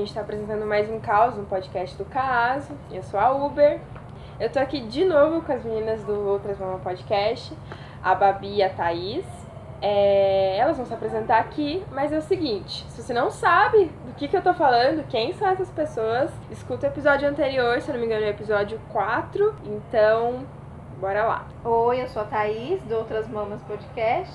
Gente está apresentando mais um caos no podcast do Caso. Eu sou a Uber. Eu tô aqui de novo com as meninas do Outras Mama Podcast, a Babi e a Thaís. É, elas vão se apresentar aqui, mas é o seguinte: se você não sabe do que, que eu tô falando, quem são essas pessoas, escuta o episódio anterior, se eu não me engano, é o episódio 4. Então, bora lá. Oi, eu sou a Thaís, do Outras Mamas Podcast.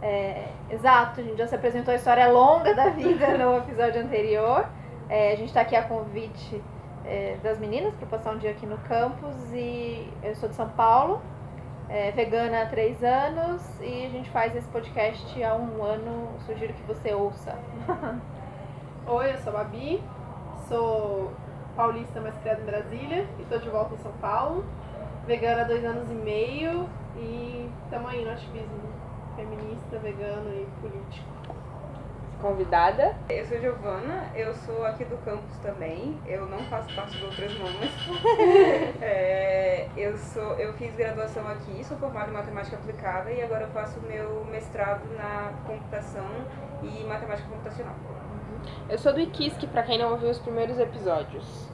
É, exato, a gente já se apresentou a história longa da vida no episódio anterior. É, a gente está aqui a convite é, das meninas para passar um dia aqui no campus e eu sou de São Paulo, é, vegana há três anos e a gente faz esse podcast há um ano. Sugiro que você ouça. Oi, eu sou a Babi, sou paulista, mas criada em Brasília e estou de volta em São Paulo. Vegana há dois anos e meio e estamos aí no ativismo feminista, vegano e político. Convidada. Eu sou Giovana, eu sou aqui do campus também, eu não faço parte de outras mamas. é, eu, sou, eu fiz graduação aqui, sou formada em matemática aplicada e agora eu faço meu mestrado na computação e matemática computacional. Eu sou do IKISK, para quem não ouviu os primeiros episódios.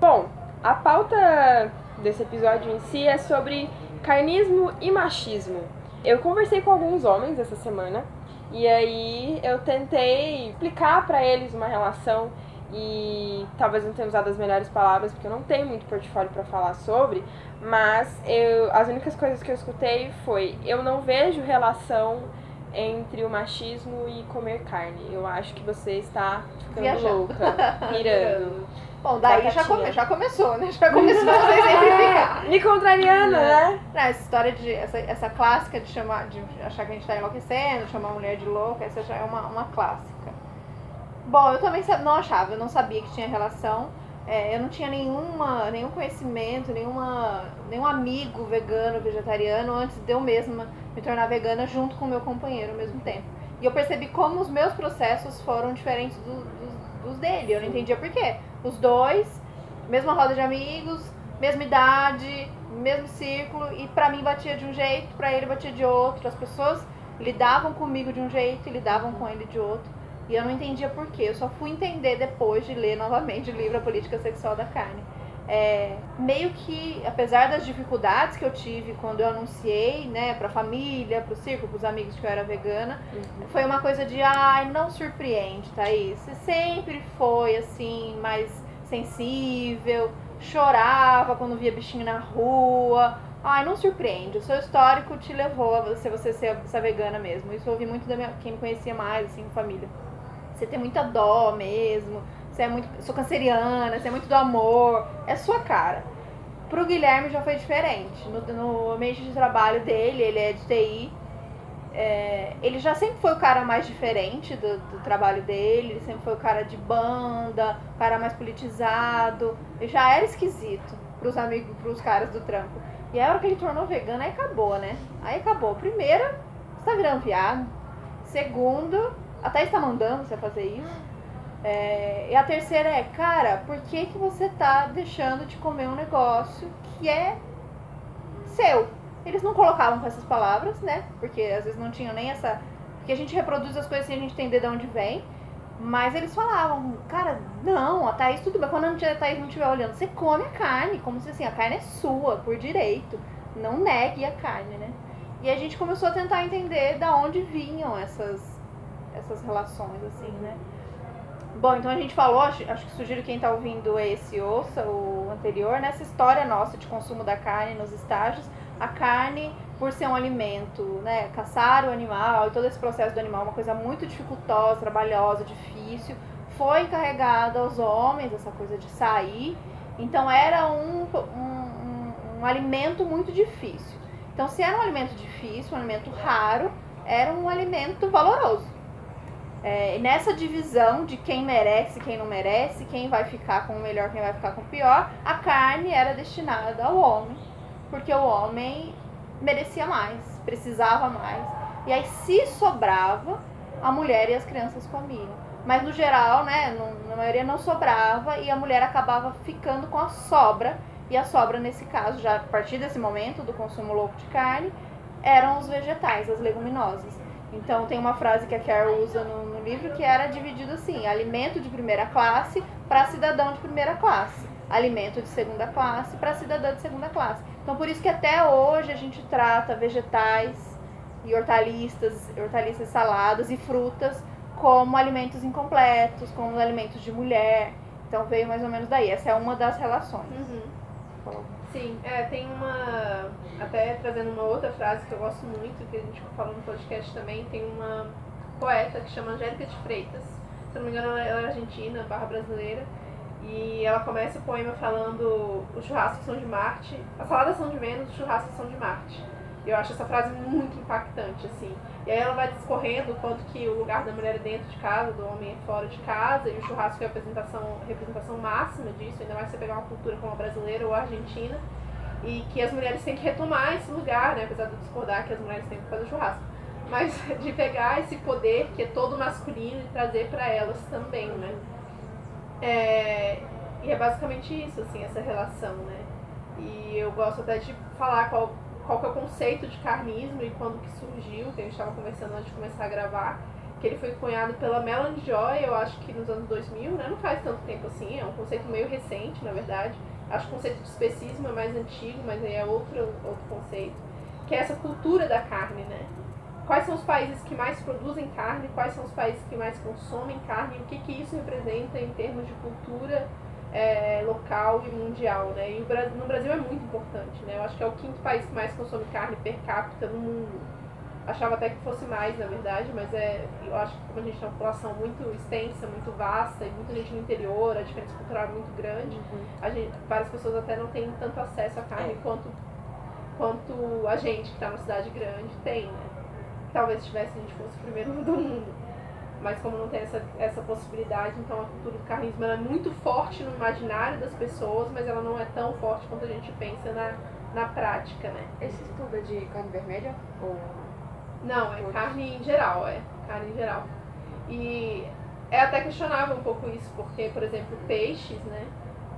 Bom, a pauta desse episódio em si é sobre carnismo e machismo. Eu conversei com alguns homens essa semana e aí eu tentei explicar para eles uma relação e talvez não tenha usado as melhores palavras porque eu não tenho muito portfólio para falar sobre, mas eu as únicas coisas que eu escutei foi eu não vejo relação entre o machismo e comer carne. Eu acho que você está ficando Viajando. louca, pirando. Bom, daí já, come- já começou, né? Já começou a se exemplificar. Me contrariando, né? Não, essa história de. Essa, essa clássica de chamar. de achar que a gente tá enlouquecendo, chamar a mulher de louca, essa já é uma, uma clássica. Bom, eu também não achava, eu não sabia que tinha relação. É, eu não tinha nenhuma, nenhum conhecimento, nenhuma, nenhum amigo vegano, vegetariano, antes de eu mesma me tornar vegana junto com o meu companheiro ao mesmo tempo. E eu percebi como os meus processos foram diferentes do- dos, dos dele. Eu não entendia por quê. Os dois, mesma roda de amigos, mesma idade, mesmo círculo, e pra mim batia de um jeito, pra ele batia de outro. As pessoas lidavam comigo de um jeito e lidavam com ele de outro. E eu não entendia por quê. Eu só fui entender depois de ler novamente o livro A Política Sexual da Carne. É, meio que, apesar das dificuldades que eu tive quando eu anunciei, né, pra família, pro círculo, pros amigos que eu era vegana, foi uma coisa de, ai, não surpreende, Thaís. Você sempre foi, assim, mais sensível, chorava quando via bichinho na rua. Ai, não surpreende. O seu histórico te levou a você, você ser essa vegana mesmo. Isso eu ouvi muito da minha, quem me conhecia mais, assim, família. Você tem muita dó mesmo. Você é muito. Sou canceriana, você é muito do amor. É sua cara. Pro Guilherme já foi diferente. No, no ambiente de trabalho dele, ele é de TI. É, ele já sempre foi o cara mais diferente do, do trabalho dele, ele sempre foi o cara de banda, o cara mais politizado. Ele já era esquisito pros amigos, pros caras do trampo. E a hora que ele tornou vegano, aí acabou, né? Aí acabou. Primeiro, você tá virando viado. Segundo, a Thaís tá mandando você fazer isso. É, e a terceira é, cara, por que, que você tá deixando de comer um negócio que é seu? Eles não colocavam com essas palavras, né? Porque às vezes não tinham nem essa. Porque a gente reproduz as coisas sem a gente entender de onde vem. Mas eles falavam, cara, não, a Thaís tudo bem. Quando a Thaís não estiver olhando, você come a carne, como se assim, a carne é sua, por direito. Não negue a carne, né? E a gente começou a tentar entender da onde vinham essas, essas relações, assim, né? Bom, então a gente falou, acho, acho que sugiro quem tá ouvindo esse ouça o anterior, nessa história nossa de consumo da carne nos estágios, a carne, por ser um alimento, né, caçar o animal e todo esse processo do animal, uma coisa muito dificultosa, trabalhosa, difícil, foi encarregada aos homens, essa coisa de sair, então era um, um, um, um alimento muito difícil. Então, se era um alimento difícil, um alimento raro, era um alimento valoroso. É, nessa divisão de quem merece quem não merece, quem vai ficar com o melhor, quem vai ficar com o pior, a carne era destinada ao homem, porque o homem merecia mais, precisava mais. E aí, se sobrava, a mulher e as crianças comiam. Mas no geral, né, na maioria não sobrava e a mulher acabava ficando com a sobra. E a sobra, nesse caso, já a partir desse momento do consumo louco de carne, eram os vegetais, as leguminosas. Então tem uma frase que a Carol usa no, no livro que era dividido assim: alimento de primeira classe para cidadão de primeira classe, alimento de segunda classe para cidadã de segunda classe. Então por isso que até hoje a gente trata vegetais e hortaliças, hortaliças saladas e frutas como alimentos incompletos, como alimentos de mulher. Então veio mais ou menos daí. Essa é uma das relações. Uhum. Sim, é, tem uma. Até trazendo uma outra frase que eu gosto muito, que a gente falou no podcast também, tem uma poeta que chama Angélica de Freitas. Se não me engano, ela é argentina, barra brasileira. E ela começa o poema falando os churrascos são de Marte, as saladas são de Vênus, os churrascos são de Marte. Eu acho essa frase muito impactante, assim. E aí ela vai discorrendo o quanto que o lugar da mulher é dentro de casa, do homem é fora de casa, e o churrasco é a representação, representação máxima disso, ainda mais se você pegar uma cultura como a brasileira ou a argentina, e que as mulheres têm que retomar esse lugar, né, apesar de eu discordar que as mulheres têm que fazer churrasco, mas de pegar esse poder que é todo masculino e trazer para elas também, né. É, e é basicamente isso, assim, essa relação, né. E eu gosto até de falar qual qual que é o conceito de carnismo e quando que surgiu, que a gente estava conversando antes de começar a gravar, que ele foi cunhado pela Melanie Joy, eu acho que nos anos 2000, né? Não faz tanto tempo assim, é um conceito meio recente, na verdade. Acho que o conceito de especismo é mais antigo, mas aí é outro, outro conceito. Que é essa cultura da carne, né? Quais são os países que mais produzem carne, quais são os países que mais consomem carne, o que, que isso representa em termos de cultura é, local e mundial, né? E no Brasil é muito importante, né? Eu acho que é o quinto país que mais consome carne per capita no mundo. Achava até que fosse mais, na verdade, mas é, eu acho que como a gente tem uma população muito extensa, muito vasta e muita gente no interior, a diferença cultural é muito grande, Uhum. a gente, várias pessoas até não têm tanto acesso à carne É. quanto, quanto a gente que está numa cidade grande tem, né? Talvez se tivesse a gente fosse o primeiro do mundo. Mas como não tem essa, essa possibilidade, então a cultura do carnismo é muito forte no imaginário das pessoas, mas ela não é tão forte quanto a gente pensa na, na prática, né? Esse estudo é de carne vermelha? Ou... Não, é carne em geral, é. Carne em geral. E é até questionável um pouco isso, porque, por exemplo, peixes, né?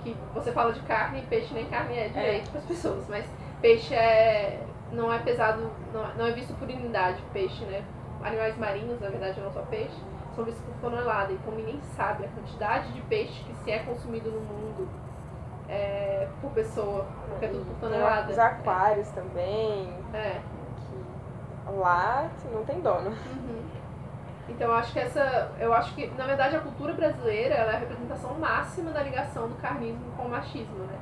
Que você fala de carne e peixe nem carne é direito para as pessoas, mas peixe é. não é pesado, não é, não é visto por unidade, peixe, né? Animais marinhos, na verdade, não só peixe, são vistos por tonelada. Então ninguém sabe a quantidade de peixe que se é consumido no mundo é, por pessoa, porque é tudo por tonelada. Os aquários também, É. lá não tem dono. Uhum. Então eu acho que essa, eu acho que na verdade a cultura brasileira ela é a representação máxima da ligação do carnismo com o machismo, né?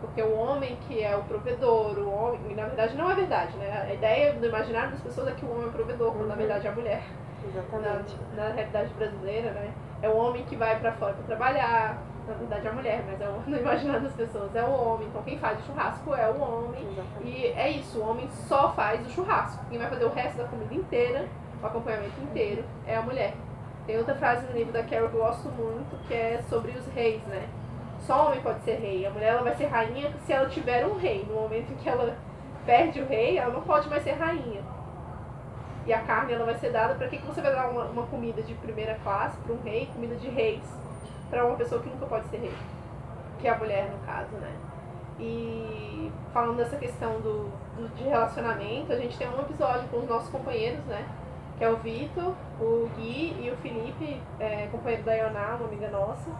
Porque o homem que é o provedor, o homem, na verdade não é verdade, né? A ideia do imaginário das pessoas é que o homem é o provedor, quando na Uhum. verdade é a mulher. Exatamente. Na, na realidade brasileira, né? É o homem que vai pra fora pra trabalhar, na verdade é a mulher, mas é o, no imaginário das pessoas é o homem. Então quem faz o churrasco é o homem. Exatamente. E é isso, o homem só faz o churrasco. Quem vai fazer o resto da comida inteira, o acompanhamento inteiro, é a mulher. Tem outra frase no livro da Carol que eu gosto muito, que é sobre os reis, né? Só o homem pode ser rei. A mulher ela vai ser rainha se ela tiver um rei. No momento em que ela perde o rei, ela não pode mais ser rainha. E a carne ela vai ser dada para que, que você vai dar uma, uma comida de primeira classe para um rei, comida de reis, para uma pessoa que nunca pode ser rei, que é a mulher no caso, né? E falando dessa questão do, do- de relacionamento, a gente tem um episódio com os nossos companheiros, né? Que é o Vitor, o Gui e o Felipe, é, companheiro da Ioná, uma amiga nossa,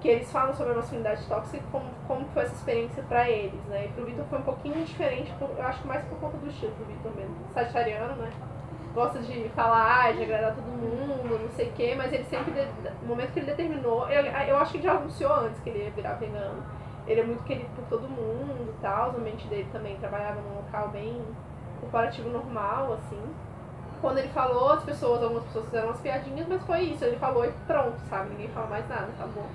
que eles falam sobre a masculinidade tóxica e como, como foi essa experiência pra eles, né? E pro Vitor foi um pouquinho diferente, eu acho que mais por conta do estilo do Vitor mesmo. Sagitariano, né? Gosta de falar, de agradar todo mundo, não sei o quê, mas ele sempre, no momento que ele determinou, eu, eu acho que ele já anunciou antes que ele ia virar vegano. Ele é muito querido por todo mundo e tal, o mente dele também trabalhava num local bem corporativo normal, assim. Quando ele falou, as pessoas, algumas pessoas fizeram umas piadinhas, mas foi isso, ele falou e pronto, sabe? Ninguém fala mais nada, acabou.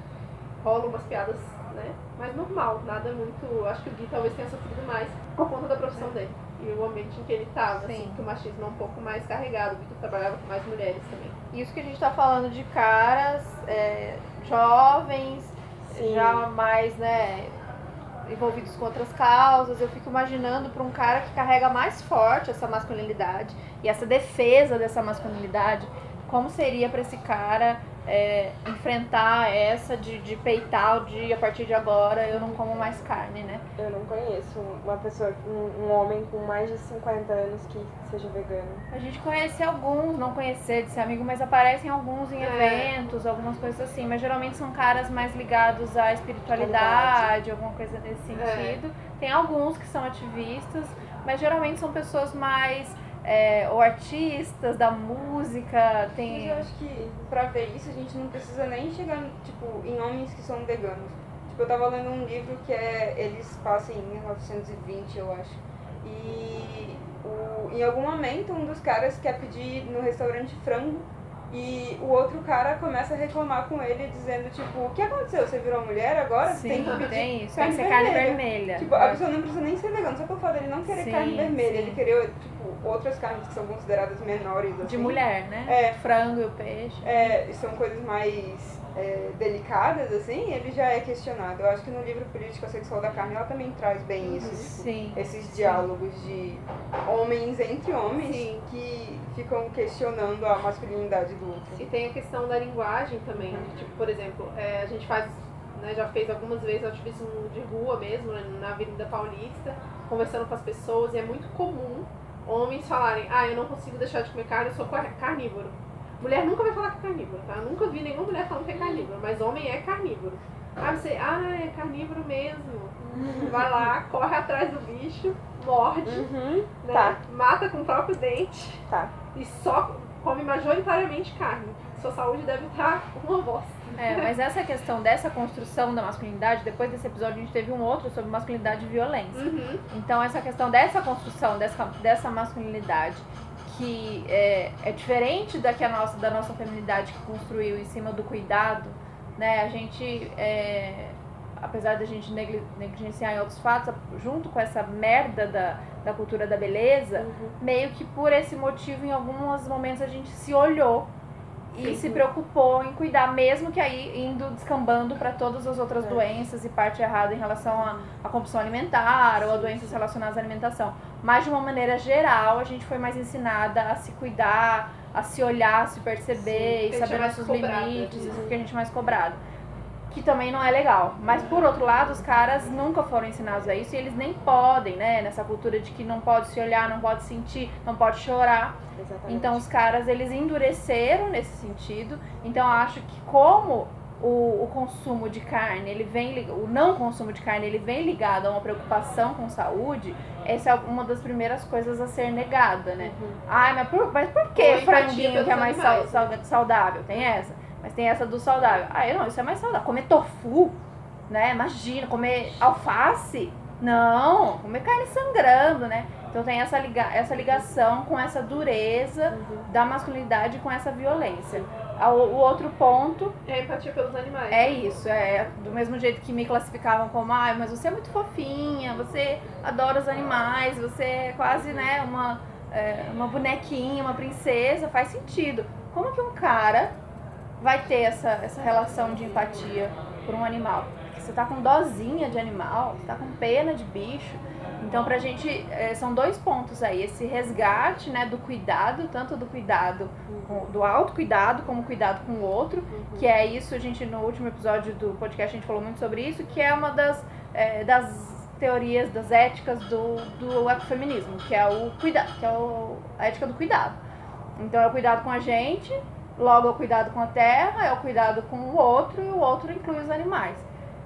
Rolam umas piadas, né? Mas normal, nada muito. Acho que o Gui talvez tenha sofrido mais por conta da profissão dele. E o ambiente em que ele estava, assim, Sim. que o machismo é um pouco mais carregado. Vitor trabalhava com mais mulheres também. Isso que a gente tá falando de caras é, jovens, Sim. já mais, né, envolvidos com outras causas. Eu fico imaginando para um cara que carrega mais forte essa masculinidade e essa defesa dessa masculinidade, como seria para esse cara é, enfrentar essa de, de peitar o de a partir de agora eu não como mais carne, né? Eu não conheço uma pessoa, um, um homem com mais de 50 anos que seja vegano. A gente conhece alguns, não conhecer de ser amigo, mas aparecem alguns em É. eventos, algumas coisas assim. Mas geralmente são caras mais ligados à espiritualidade, alguma coisa nesse É. sentido. Tem alguns que são ativistas, mas geralmente são pessoas mais. É, ou artistas da música, Mas tem. eu acho que pra ver isso a gente não precisa nem chegar, tipo, em homens que são veganos. Tipo, eu tava lendo um livro que é. Eles passam em 1920, eu acho. E o, em algum momento um dos caras quer pedir no restaurante frango e o outro cara começa a reclamar com ele, dizendo, tipo, o que aconteceu? Você virou mulher agora? Você tem Sim, que pedir tem isso. Tem carne que ser carne vermelha." vermelha. Tipo, a pessoa não precisa nem ser vegana, só pelo fato dele não querer Sim, carne vermelha, sim. ele querer, tipo, outras carnes que são consideradas menores, assim. De mulher, né? É. Frango e o peixe. É, são coisas mais é, delicadas, assim, ele já é questionado. Eu acho que no livro Política Sexual da Carne ela também traz bem isso, tipo, Sim. esses diálogos de homens entre homens Sim. que ficam questionando a masculinidade do outro. E tem a questão da linguagem também. né? Tipo, por exemplo, é, a gente faz, né, já fez algumas vezes ativismo de rua mesmo, né, na Avenida Paulista, conversando com as pessoas, e é muito comum homens falarem, ah, eu não consigo deixar de comer carne, eu sou car- carnívoro. Mulher nunca vai falar que é carnívoro, tá? Eu nunca vi nenhuma mulher falando que é carnívoro, mas homem é carnívoro. Ah, você, ah, é carnívoro mesmo. Vai lá, corre atrás do bicho, morde, Uhum. né? Tá. Mata com o próprio dente Tá. e só come majoritariamente carne. Sua saúde deve estar uma bosta. É, mas essa questão dessa construção da masculinidade, depois desse episódio a gente teve um outro sobre masculinidade e violência. Uhum. Então essa questão dessa construção, dessa, dessa masculinidade, que é, é diferente da, que a nossa, da nossa feminidade que construiu em cima do cuidado, né? A gente, é, apesar da gente negli- negligenciar em outros fatos, junto com essa merda da, da cultura da beleza, Uhum. meio que por esse motivo, em alguns momentos a gente se olhou e Sim. se preocupou em cuidar, mesmo que aí indo descambando para todas as outras É. doenças e parte errada em relação à à compulsão alimentar ou a doenças relacionadas à alimentação. Mas de uma maneira geral, a gente foi mais ensinada a se cuidar, a se olhar, a se perceber Sim, e é saber nossos cobrada. limites, isso que a gente é mais cobrado. Que também não é legal. Mas por outro lado, os caras nunca foram ensinados a isso e eles nem podem, né? Nessa cultura de que não pode se olhar, não pode sentir, não pode chorar. Exatamente. Então os caras eles endureceram nesse sentido. Então eu acho que como o, o consumo de carne, ele vem o não consumo de carne, ele vem ligado a uma preocupação com saúde, essa é uma das primeiras coisas a ser negada, né? Uhum. Ai, mas por, mas por Ou que empatia franguinho que é mais sal- sal- saudável? Tem essa. Mas tem essa do saudável. Ah, eu não, isso é mais saudável. Comer tofu, né? Imagina, comer alface. Não, comer carne sangrando, né? Então tem essa, liga essa ligação com essa dureza Uhum. da masculinidade com essa violência. O, o outro ponto É a empatia pelos animais. é isso, é do mesmo jeito que me classificavam como, ah, mas você é muito fofinha, você adora os animais, você é quase, né, uma, é, uma bonequinha, uma princesa, faz sentido. Como que um cara vai ter essa, essa relação de empatia por um animal? Porque você tá com dozinha de animal, você tá com pena de bicho. Então, pra gente, é, são dois pontos aí, esse resgate, né, do cuidado, tanto do cuidado, com- do autocuidado, como cuidado com o outro, que é isso, a gente no último episódio do podcast a gente falou muito sobre isso, que é uma das, é, das teorias, das éticas do, do ecofeminismo, que é o cuidado, que é o, a ética do cuidado. Então é o cuidado com a gente, logo é o cuidado com a terra, é o cuidado com o outro, e o outro inclui os animais.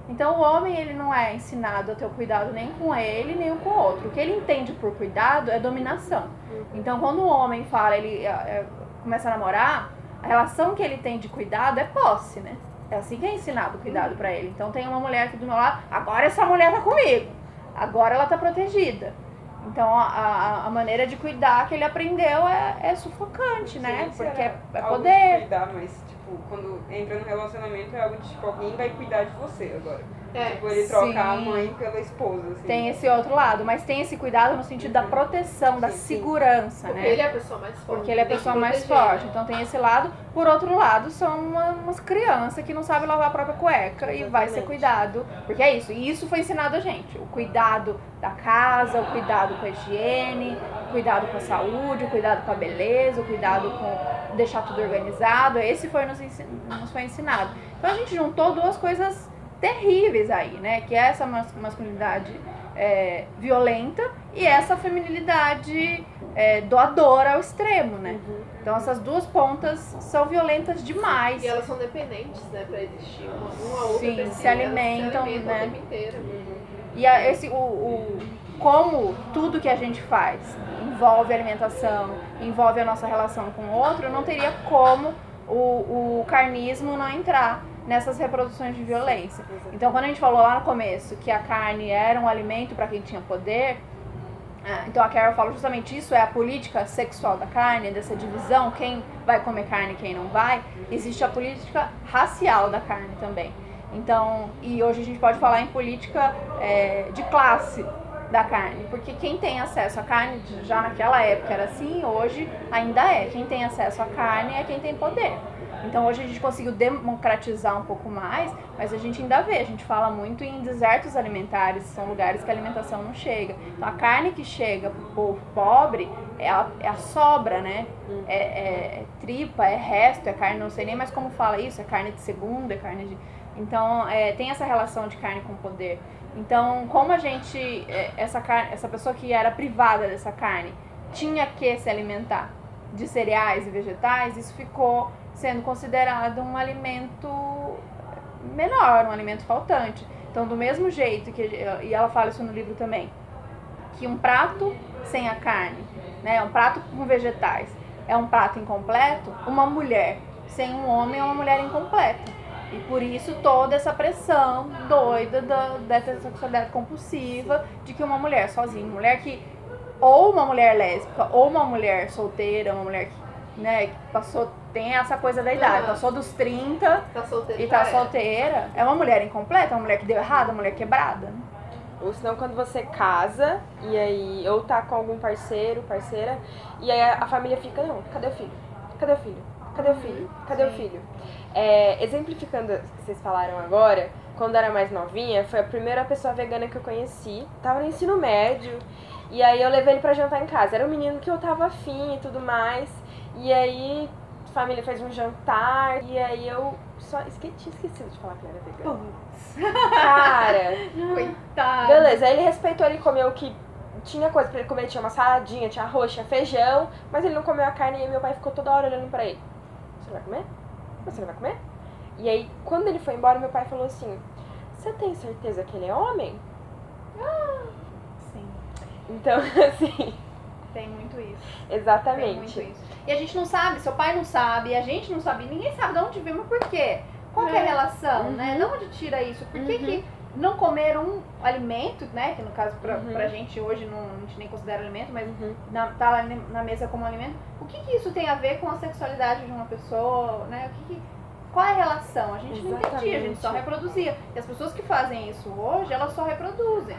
Então o homem ele não é ensinado a ter o cuidado nem com ele, nem com o outro. O que ele entende por cuidado é dominação. Então quando o homem fala, ele é, é, começa a namorar, a relação que ele tem de cuidado é posse, né? É assim que é ensinado o cuidado pra ele. Então tem uma mulher aqui do meu lado, agora essa mulher tá comigo. Agora ela tá protegida. Então a, a, maneira de cuidar que ele aprendeu é, é sufocante, né? Porque é, é poder. cuidar, mas, tipo, quando entra no relacionamento é algo de, tipo, alguém vai cuidar de você agora. É. Tipo, ele troca a Sim. mãe pela esposa, assim. Tem esse outro lado, mas tem esse cuidado no sentido da proteção, da Sim, sim. segurança, Porque né? ele é a pessoa mais forte. Porque ele é a pessoa mais forte. Então tem esse lado. Por outro lado, são uma- umas crianças que não sabem lavar a própria cueca e vai ser Exatamente. cuidado. Porque é isso. E isso foi ensinado a gente. O cuidado da casa, o cuidado com a higiene, cuidado com a saúde, o cuidado com a beleza, o cuidado com deixar tudo organizado. Esse foi nos, ensin- nos foi ensinado. Então a gente juntou duas coisas terríveis aí, né? Que é essa mas- masculinidade é, violenta e essa feminilidade é, doadora ao extremo, né? Então essas duas pontas são violentas demais. E elas são dependentes, né, pra existir. Uma, uma outra Sim, se alimentam, se alimentam né? o tempo inteiro. E a- esse, o, o- como tudo que a gente faz envolve alimentação, envolve a nossa relação com o outro, não teria como o, o carnismo não entrar nessas reproduções de violência. Então, quando a gente falou lá no começo que a carne era um alimento para quem tinha poder, ah, então a Carol fala justamente isso, é a política sexual da carne, dessa divisão, quem vai comer carne e quem não vai. Existe a política racial da carne também. Então, e hoje a gente pode falar em política é, de classe da carne, porque quem tem acesso à carne, já naquela época era assim, hoje ainda é. Quem tem acesso à carne é quem tem poder. Então hoje a gente conseguiu democratizar um pouco mais, mas a gente ainda vê, a gente fala muito em desertos alimentares, são lugares que a alimentação não chega. Então a carne que chega pro povo pobre é a, é a sobra, né? É, é- é tripa, é resto, é carne, não sei nem mais como fala isso, é carne de segunda, é carne de. Então é, tem essa relação de carne com poder. Então, como a gente, é, essa, carne, essa pessoa que era privada dessa carne tinha que se alimentar de cereais e vegetais, isso ficou sendo considerado um alimento menor, um alimento faltante. Então, do mesmo jeito que e ela fala isso no livro também, que um prato sem a carne, né, um prato com vegetais, é um prato incompleto, uma mulher sem um homem é uma mulher incompleta. E por isso toda essa pressão doida da, dessa sexualidade compulsiva de que uma mulher sozinha, mulher que ou uma mulher lésbica ou uma mulher solteira, uma mulher que, né, que passou tem essa coisa da idade, passou dos 30 Tá e tá era. solteira, é uma mulher incompleta, é uma mulher que deu errado, uma mulher quebrada. né? Ou senão quando você casa e aí ou tá com algum parceiro, parceira, e aí a família fica, não, cadê o filho? Cadê o filho? Cadê o filho? Cadê o Sim. filho? É, exemplificando o que vocês falaram agora, quando eu era mais novinha, foi a primeira pessoa vegana que eu conheci. Tava no ensino médio. E aí eu levei ele pra jantar em casa. Era um menino que eu tava afim e tudo mais. E aí a família fez um jantar. E aí eu só esque- tinha esquecido de falar que ele era vegano. Cara, Coitada. Beleza, aí ele respeitou, ele comeu o que tinha coisa pra ele comer, tinha uma saladinha, tinha arroz, tinha feijão, mas ele não comeu a carne e aí meu pai ficou toda hora olhando pra ele. Você vai comer? Você não vai comer? E aí, quando ele foi embora, meu pai falou assim: Você tem certeza que ele é homem? Sim, Então, assim, tem muito isso. Tem muito exatamente. isso. E a gente não sabe, seu pai não sabe, a gente não sabe, ninguém sabe de onde veio, mas por quê? Qual que é a É. relação, Uhum. né? De onde tira isso? Por que, Uhum. que não comer um alimento, né? Que no caso pra, Uhum. pra gente hoje não, a gente nem considera alimento, mas Uhum. na, tá lá na mesa como alimento. O que, que isso tem a ver com a sexualidade de uma pessoa, né? O que que- qual é a relação? A gente não entendia, a gente só Exatamente. reproduzia. E as pessoas que fazem isso hoje, elas só reproduzem.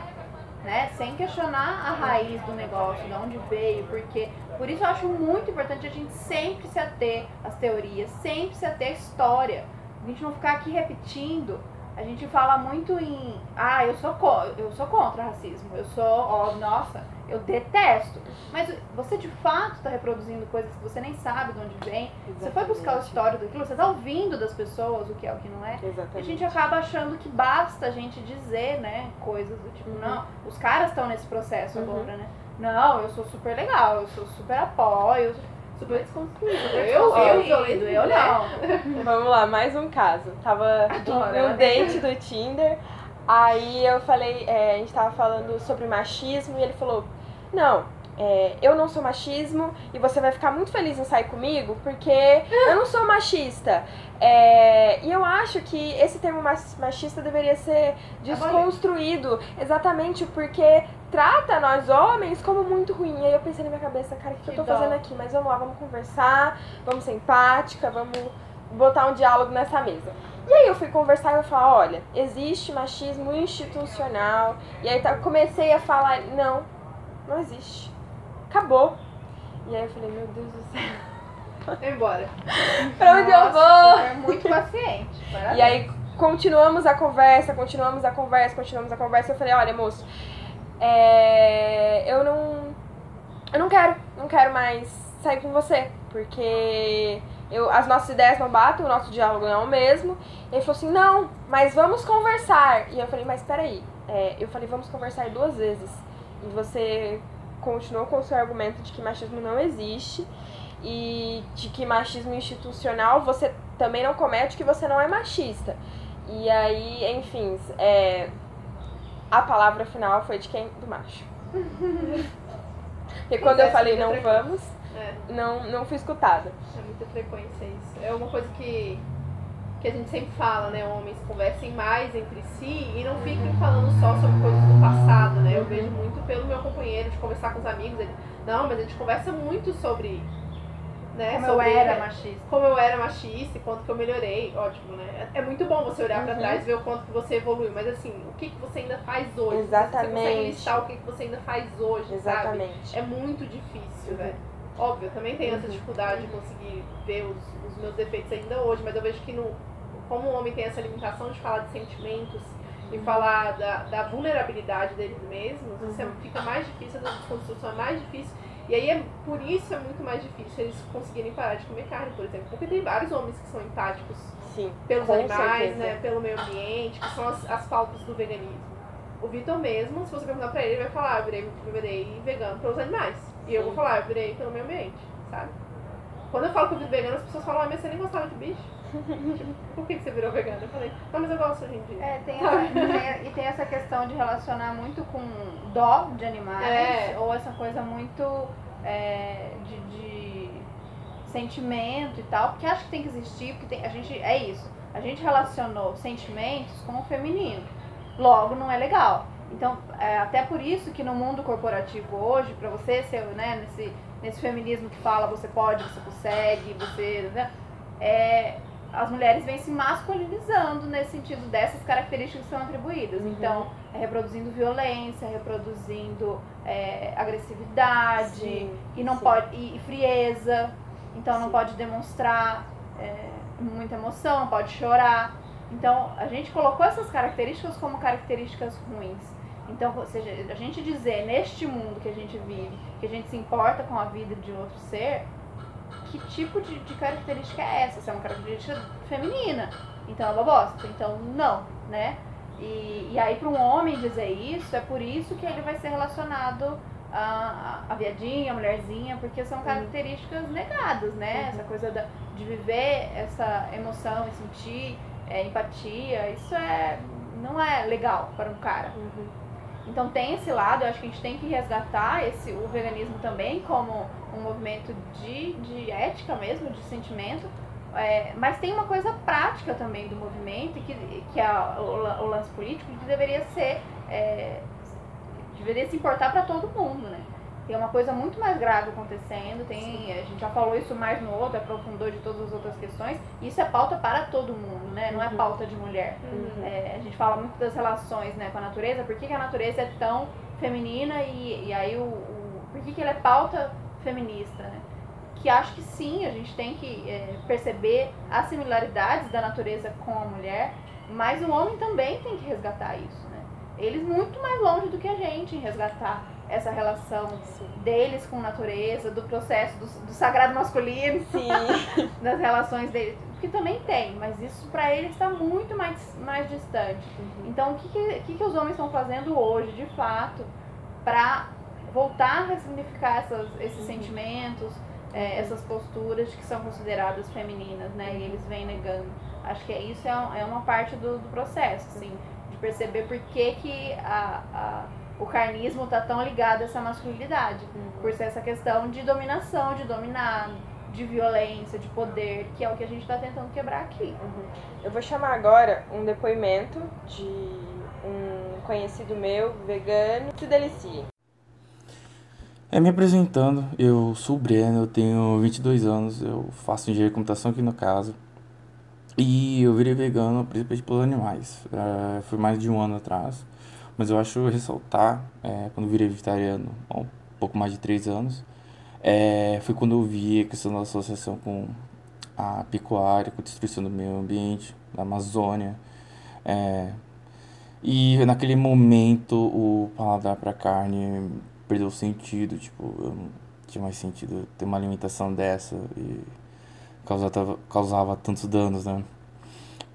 Né? Sem questionar a raiz do negócio, de onde veio, porque. Por isso eu acho muito importante a gente sempre se ater às teorias, sempre se ater à história. A gente não ficar aqui repetindo. A gente fala muito em. Ah, eu sou, co eu sou contra o racismo. Eu sou. Ó, nossa, eu detesto. Mas você de fato está reproduzindo coisas que você nem sabe de onde vem. Você foi buscar o Exatamente. histórico daquilo, você está ouvindo das pessoas o que é o que não é. E a Exatamente. gente acaba achando que basta a gente dizer, né, coisas do tipo, Uhum. não, os caras estão nesse processo Uhum. agora, né? Não, eu sou super legal, eu sou super apoio, Super desconstruído. super Eu, eu, desconstruído, eu, eu não. Vamos lá, mais um caso. Tava Adoro, no date do Tinder, aí eu falei, é, a gente tava falando sobre machismo e ele falou, não, é, eu não sou machismo e você vai ficar muito feliz em sair comigo porque eu não sou machista. É, e eu acho que esse termo machista deveria ser desconstruído, exatamente porque trata nós homens como muito ruim. E aí eu pensei na minha cabeça, cara, o que, Que eu tô dó. fazendo aqui? Mas vamos lá, vamos conversar, vamos ser empática, vamos botar um diálogo nessa mesa. E aí eu fui conversar e eu falar, olha, existe machismo institucional. E aí tá, comecei a falar, não, não existe. Acabou. E aí eu falei, meu Deus do céu. Embora. pra onde eu vou? foi muito paciente. Parabéns. E aí continuamos a conversa, continuamos a conversa, continuamos a conversa. Eu falei, olha, moço, é, eu não. Eu não quero, não quero mais sair com você. Porque eu, as nossas ideias não batem, o nosso diálogo não é o mesmo. Ele falou assim, não, mas vamos conversar. E eu falei, mas peraí. É, eu falei, vamos conversar duas vezes. E você continuou com o seu argumento de que machismo não existe e de que machismo institucional você também não comete, que você não é machista. E aí, enfim, é, a palavra final foi de quem? Do macho. Porque quando eu falei não frequência. vamos, É, não, não fui escutada. é muita frequência isso. É uma coisa que, que a gente sempre fala, né? Homens conversem mais entre si e não fiquem falando só sobre coisas do passado, né? Eu vejo muito pelo meu companheiro de conversar com os amigos. Ele, não, mas a gente conversa muito sobre. Né, Como eu era machista. como eu era machista e quanto que eu melhorei, ótimo, né? É muito bom você olhar pra Uhum. trás e ver o quanto que você evoluiu, mas assim, o que, que você ainda faz hoje? Você Exatamente. consegue listar o que, que você ainda faz hoje, sabe? Exatamente. É muito difícil, Uhum. velho. Óbvio, eu também tenho essa Uhum. dificuldade de conseguir ver os, os meus defeitos ainda hoje, mas eu vejo que no, como o homem tem essa limitação de falar de sentimentos e falar da, da vulnerabilidade deles mesmos, isso é- Uhum. fica mais difícil, a desconstrução é mais difícil. E aí, é, por isso é muito mais difícil eles conseguirem parar de comer carne, por exemplo. Porque tem vários homens que são empáticos Sim. pelos animais, certeza. né, pelo meio ambiente, que são as, as pautas do veganismo. O Vitor mesmo, se você perguntar pra ele, ele vai falar, eu virei, eu virei vegano pelos animais. E eu vou Sim. falar, eu virei pelo meio ambiente, sabe? Quando eu falo que eu viro vegano, as pessoas falam, ah, mas você nem gostava de bicho? por que que você virou vegano? Eu falei, não, mas eu gosto hoje em dia. É, tem essa, tem- e tem essa questão de relacionar muito com dó de animais, É. ou essa coisa muito é, de, de sentimento e tal, porque acho que tem que existir, porque tem, a gente, é isso, a gente relacionou sentimentos com o feminino, logo não é legal. Então, é, até por isso que no mundo corporativo hoje, pra você ser, né, nesse, nesse feminismo que fala você pode, você consegue, você, né, é, as mulheres vêm se masculinizando nesse sentido dessas características que são atribuídas. Uhum. Então, é reproduzindo violência, reproduzindo é, agressividade Sim, e não sim. pode e, e frieza. Então, não Sim. pode demonstrar é, muita emoção, não pode chorar. Então, a gente colocou essas características como características ruins. Então, seja, a gente dizer neste mundo que a gente vive, que a gente se importa com a vida de outro ser, que tipo de, de característica é essa? Se é uma característica feminina. Então é uma bosta. Então não, né? E, e aí para um homem dizer isso, é por isso que ele vai ser relacionado a, a, a viadinha, a mulherzinha, porque são características negadas, né? Essa coisa da, de viver essa emoção e sentir é, empatia, isso é não é legal para um cara. Uhum. Então tem esse lado, eu acho que a gente tem que resgatar esse, o veganismo também como um movimento de, de ética mesmo, de sentimento. É, mas tem uma coisa prática também do movimento, que, que é o, o lance político, que deveria ser. é, deveria se importar para todo mundo, né? Tem uma coisa muito mais grave acontecendo, tem, a gente já falou isso mais no outro, aprofundou de todas as outras questões. Isso é pauta para todo mundo, né? Não é Uhum. pauta de mulher. Uhum. É, a gente fala muito das relações né, com a natureza, por que, que a natureza é tão feminina e, e aí o, o- por que, que ela é pauta feminista, né? Que acho que sim, a gente tem que é, perceber as similaridades da natureza com a mulher, mas o homem também tem que resgatar isso, né? Eles muito mais longe do que a gente em resgatar essa relação deles com a natureza, do processo do, do sagrado masculino, Sim. das relações deles, que também tem, mas isso pra eles está muito mais, mais distante. Uhum. Então, o que, que, que os homens estão fazendo hoje, de fato, para voltar a ressignificar essas, esses Uhum. sentimentos, é, essas posturas que são consideradas femininas, né? E eles vêm negando. Acho que é- isso é, é uma parte do, do processo, assim, de perceber por que, que a, a- o carnismo está tão ligado a essa masculinidade. Uhum. Por ser essa questão de dominação, de dominar, de violência, de poder, que é o que a gente está tentando quebrar aqui. Uhum. Eu vou chamar agora um depoimento de um conhecido meu, vegano, se delicie. É, me apresentando, eu sou o Breno, eu tenho 22 anos, eu faço engenharia de computação aqui no caso. E eu virei vegano principalmente pelos animais. É, foi mais de um ano atrás. Mas eu acho ressaltar, é, quando eu virei vegetariano, há um pouco mais de três anos, é, foi quando eu vi a questão da associação com a pecuária, com a destruição do meio ambiente, da Amazônia. É, e naquele momento o paladar para carne perdeu o sentido, tipo, eu não tinha mais sentido ter uma alimentação dessa e causava, causava tantos danos, né?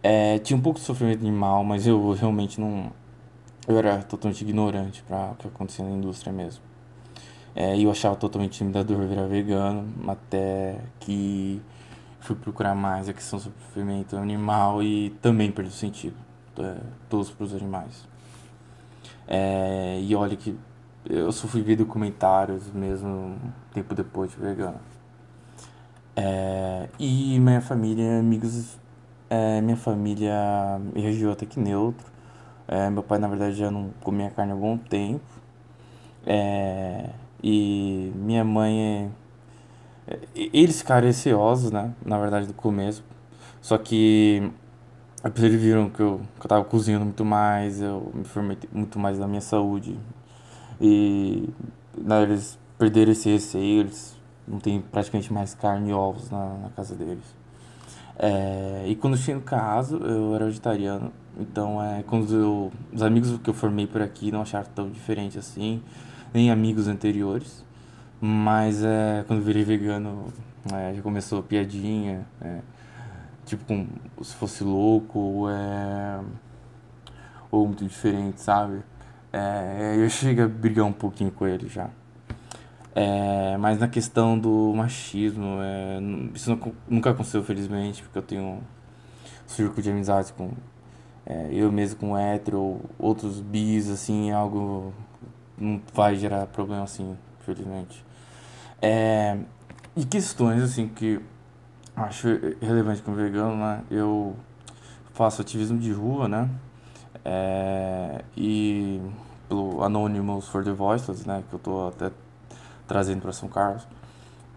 É, tinha um pouco de sofrimento animal, mas eu realmente não. Eu era totalmente ignorante para o que acontecia na indústria mesmo. É, eu achava totalmente intimidador virar vegano, até que fui procurar mais a questão do sofrimento animal e também perdi o sentido. É, todos para os animais. É, e olha que eu só fui ver documentários mesmo tempo depois de vegano. É, e minha família, amigos, é, minha família reagiu até que neutro. É, meu pai, na verdade, já não comia carne há algum tempo. É, e minha mãe. É, eles ficaram receosos, né? Na verdade, do começo. Só que eles viram que eu, que eu tava cozinhando muito mais, eu me informei muito mais da minha saúde. E né, eles perderam esse receio, eles não tem praticamente mais carne e ovos na, na casa deles. É, e quando cheguei no caso, eu era vegetariano. Então, é, quando eu, os amigos que eu formei por aqui não acharam tão diferente assim, nem amigos anteriores. Mas é, quando virei vegano, é, já começou piadinha. É, tipo, com, se fosse louco, ou, é, ou muito diferente, sabe? É, eu cheguei a brigar um pouquinho com ele já. É, mas na questão do machismo, é, isso nunca aconteceu, felizmente, porque eu tenho um círculo de amizades com é, eu mesmo com hétero, outros bis, assim, algo não vai gerar problema assim, felizmente. É, e questões assim que acho relevante como vegano, né? Eu faço ativismo de rua, né? É, e pelo Anonymous for the Voiceless, né? Que eu tô até trazendo para São Carlos.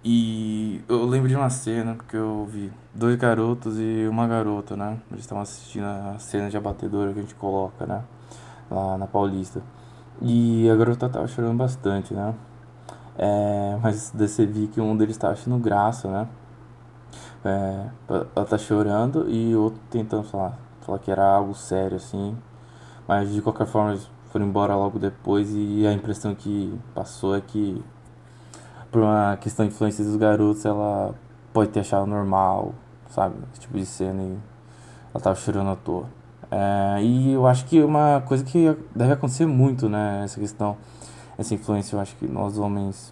E eu lembro de uma cena que eu vi dois garotos e uma garota, né? Eles estavam assistindo a cena de abatedora que a gente coloca, né? Lá na Paulista. E a garota tava chorando bastante, né? É, mas vi que um deles tava achando graça, né? É, ela tá chorando e o outro tentando falar, falar que era algo sério, assim. Mas de qualquer forma eles foram embora logo depois e a impressão que passou é que por uma questão de influência dos garotos, ela pode ter achado normal, sabe? Esse tipo de cena e ela tava chorando à toa. É, e eu acho que uma coisa que deve acontecer muito, né? Essa questão, essa influência, eu acho que nós homens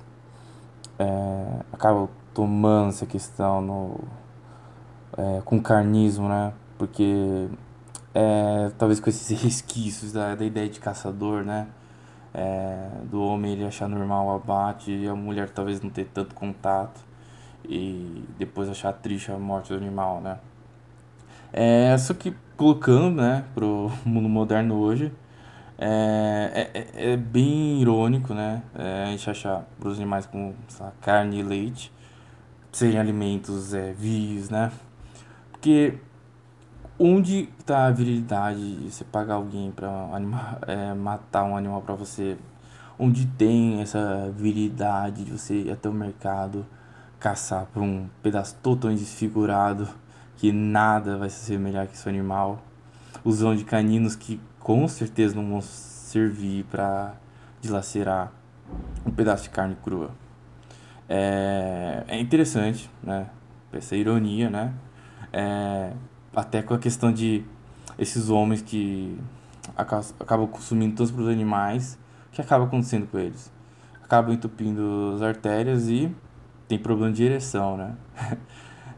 é, acabam tomando essa questão no, é, com carnismo, né? Porque é, talvez com esses resquícios da, da ideia de caçador, né? É, do homem ele achar normal o abate e a mulher talvez não ter tanto contato e depois achar triste a morte do animal, né? É, só que colocando, né, pro mundo moderno hoje, é, é, é, é bem irônico, né, é, a gente achar os animais como lá, carne e leite serem alimentos é, né, porque onde está a virilidade de você pagar alguém para é, matar um animal para você? Onde tem essa virilidade de você ir até o mercado caçar por um pedaço totalmente desfigurado que nada vai se semelhar que esse animal? Usando de caninos que com certeza não vão servir para dilacerar um pedaço de carne crua. É, é interessante, né? Essa ironia, né? É, até com a questão de esses homens que acabam consumindo tantos produtos animais, que acaba acontecendo com eles? Acabam entupindo as artérias e tem problema de ereção, né?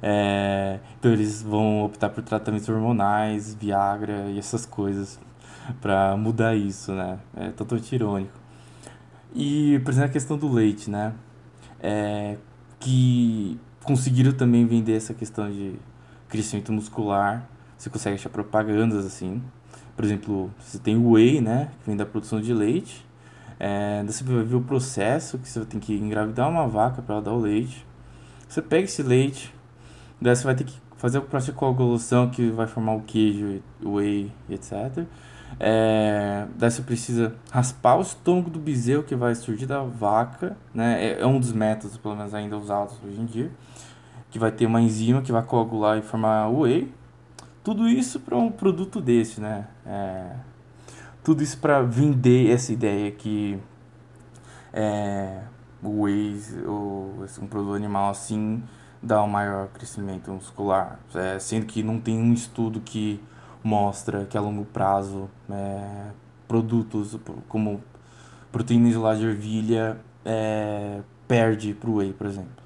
é, então eles vão optar por tratamentos hormonais, Viagra e essas coisas para mudar isso, né? É totalmente irônico. E, por exemplo, a questão do leite, né? É, que conseguiram também vender essa questão de crescimento muscular, você consegue achar propagandas assim. Por exemplo, você tem o whey, né, que vem da produção de leite. É, você vai ver o processo que você tem que engravidar uma vaca para ela dar o leite. Você pega esse leite, daí você vai ter que fazer o processo de coagulação que vai formar o queijo, o whey, etc. É, daí você precisa raspar o estômago do bezerro que vai surgir da vaca, né? É, é um dos métodos, pelo menos ainda usados hoje em dia, que vai ter uma enzima que vai coagular e formar whey. Tudo isso para um produto desse, né? É, tudo isso para vender essa ideia que é, o whey, ou um produto animal assim, dá um maior crescimento muscular, é, sendo que não tem um estudo que mostra que a longo prazo é, produtos como proteína isolada de ervilha é, perde para o whey, por exemplo.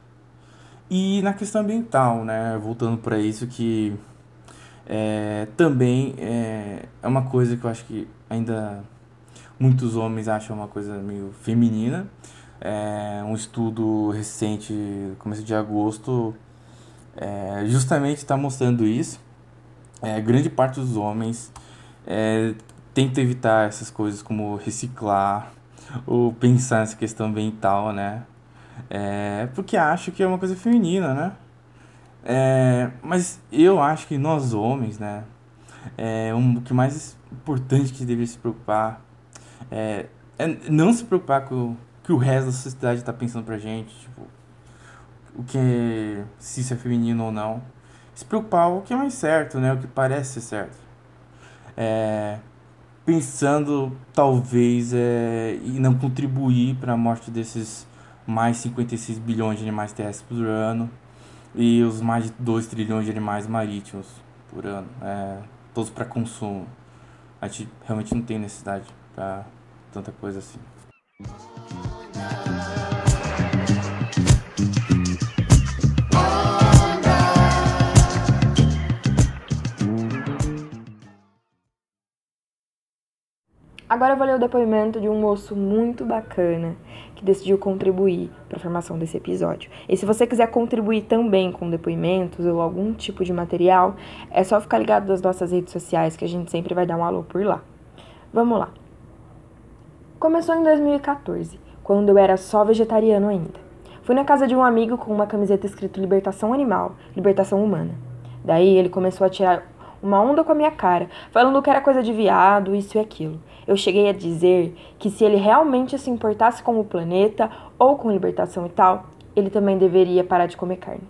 E na questão ambiental, né, voltando para isso que é, também é, é uma coisa que eu acho que ainda muitos homens acham uma coisa meio feminina, é, um estudo recente, começo de agosto, é, justamente está mostrando isso. É, grande parte dos homens é, tenta evitar essas coisas como reciclar ou pensar nessa questão ambiental, né? É, porque acho que é uma coisa feminina, né? É, mas eu acho que nós homens, né? É, um, o que mais importante que deveria se preocupar é, é não se preocupar com que o resto da sociedade está pensando pra gente, tipo, o que se isso é feminino ou não. Se preocupar o que é mais certo, né? O que parece ser certo. É, pensando talvez é, e não contribuir para a morte desses mais 56 bilhões de animais terrestres por ano e os mais de 2 trilhões de animais marítimos por ano, é, todos para consumo. A gente realmente não tem necessidade para tanta coisa assim. Agora eu vou ler o depoimento de um moço muito bacana que decidiu contribuir para a formação desse episódio. E se você quiser contribuir também com depoimentos ou algum tipo de material, é só ficar ligado nas nossas redes sociais que a gente sempre vai dar um alô por lá. Vamos lá. Começou em 2014, quando eu era só vegetariano ainda. Fui na casa de um amigo com uma camiseta escrito Libertação Animal, Libertação Humana. Daí ele começou a tirar uma onda com a minha cara, falando que era coisa de viado, isso e aquilo. Eu cheguei a dizer que se ele realmente se importasse com o planeta ou com libertação e tal, ele também deveria parar de comer carne.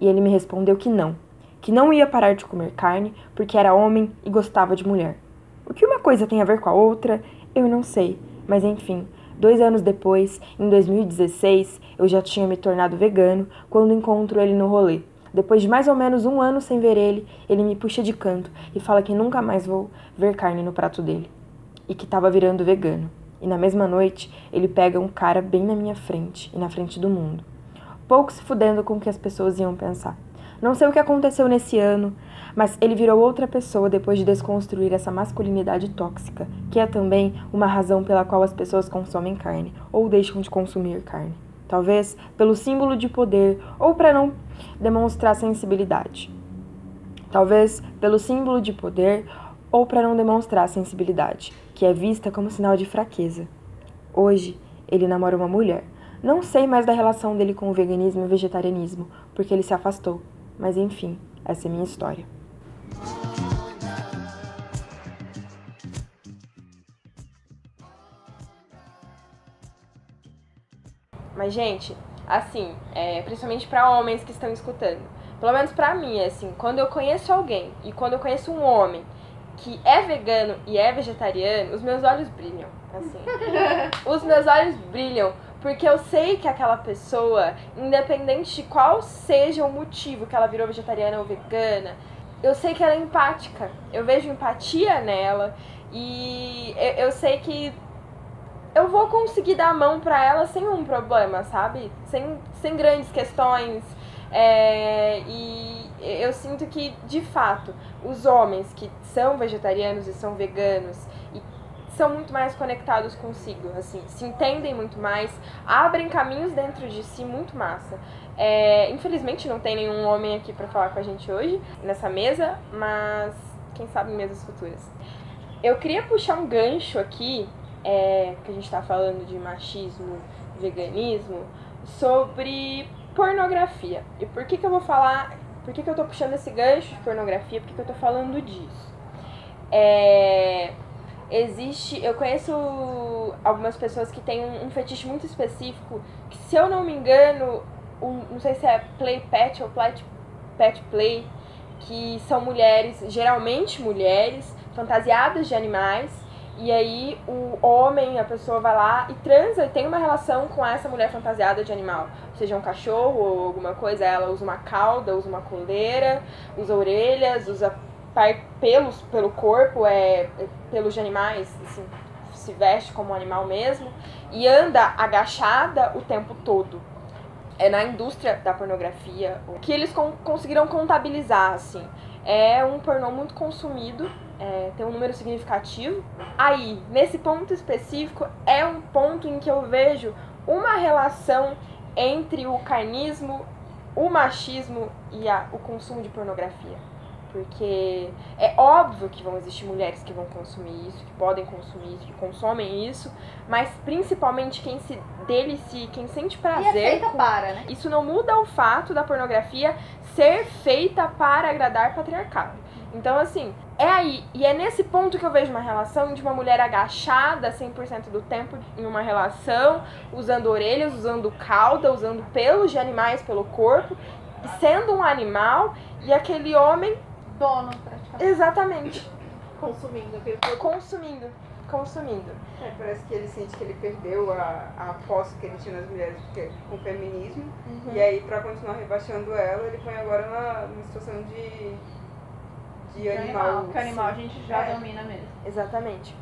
E ele me respondeu que não, que não ia parar de comer carne porque era homem e gostava de mulher. O que uma coisa tem a ver com a outra, eu não sei, mas enfim. Dois anos depois, em 2016, eu já tinha me tornado vegano quando encontro ele no rolê. Depois de mais ou menos um ano sem ver ele, ele me puxa de canto e fala que nunca mais vou ver carne no prato dele e que estava virando vegano. E na mesma noite, ele pega um cara bem na minha frente e na frente do mundo. Pouco se fudendo com o que as pessoas iam pensar. Não sei o que aconteceu nesse ano, mas ele virou outra pessoa depois de desconstruir essa masculinidade tóxica, que é também uma razão pela qual as pessoas consomem carne ou deixam de consumir carne. Talvez pelo símbolo de poder ou para não demonstrar sensibilidade. Talvez pelo símbolo de poder ou para não demonstrar sensibilidade que é vista como sinal de fraqueza. Hoje, ele namora uma mulher. Não sei mais da relação dele com o veganismo e o vegetarianismo, porque ele se afastou. Mas enfim, essa é minha história. Mas, gente, assim, é, principalmente para homens que estão escutando, pelo menos para mim, assim, quando eu conheço alguém e quando eu conheço um homem que é vegano e é vegetariano, os meus olhos brilham. Assim. os meus olhos brilham porque eu sei que aquela pessoa, independente de qual seja o motivo que ela virou vegetariana ou vegana, eu sei que ela é empática. Eu vejo empatia nela e eu, eu sei que eu vou conseguir dar a mão para ela sem um problema, sabe? Sem, sem grandes questões. É, e eu sinto que, de fato, os homens que são vegetarianos e são veganos e são muito mais conectados consigo, assim, se entendem muito mais, abrem caminhos dentro de si muito massa. É, infelizmente não tem nenhum homem aqui para falar com a gente hoje nessa mesa, mas quem sabe em mesas futuras. Eu queria puxar um gancho aqui, é, que a gente está falando de machismo, veganismo, sobre pornografia. E por que, que eu vou falar por que, que eu tô puxando esse gancho de pornografia? Por que, que eu tô falando disso? É, existe. Eu conheço algumas pessoas que têm um, fetiche muito específico, que se eu não me engano, um, não sei se é play pet ou pet, pet play, que são mulheres, geralmente mulheres, fantasiadas de animais. E aí o homem, a pessoa vai lá e transa e tem uma relação com essa mulher fantasiada de animal. Seja um cachorro ou alguma coisa, ela usa uma cauda, usa uma coleira, usa orelhas, usa pelos pelo corpo, é, é pelos de animais, assim, se veste como um animal mesmo, e anda agachada o tempo todo. É na indústria da pornografia que eles con conseguiram contabilizar, assim. É um pornô muito consumido, é, tem um número significativo. Aí, nesse ponto específico, é um ponto em que eu vejo uma relação entre o carnismo, o machismo e a, o consumo de pornografia. Porque é óbvio que vão existir mulheres que vão consumir isso, que podem consumir isso, que consomem isso, mas principalmente quem se delicia, quem sente prazer. Com... para, né? Isso não muda o fato da pornografia ser feita para agradar patriarcado. Então, assim, é aí. E é nesse ponto que eu vejo uma relação de uma mulher agachada 100% do tempo em uma relação, usando orelhas, usando cauda, usando pelos de animais pelo corpo, sendo um animal, e aquele homem dono, praticamente. Exatamente. Consumindo aquele Consumindo. Consumindo. É, parece que ele sente que ele perdeu a, a posse que ele tinha nas mulheres com o feminismo. Uhum. E aí, pra continuar rebaixando ela, ele põe agora na, numa situação de, de animal. animal que animal a gente já é. domina mesmo. Exatamente.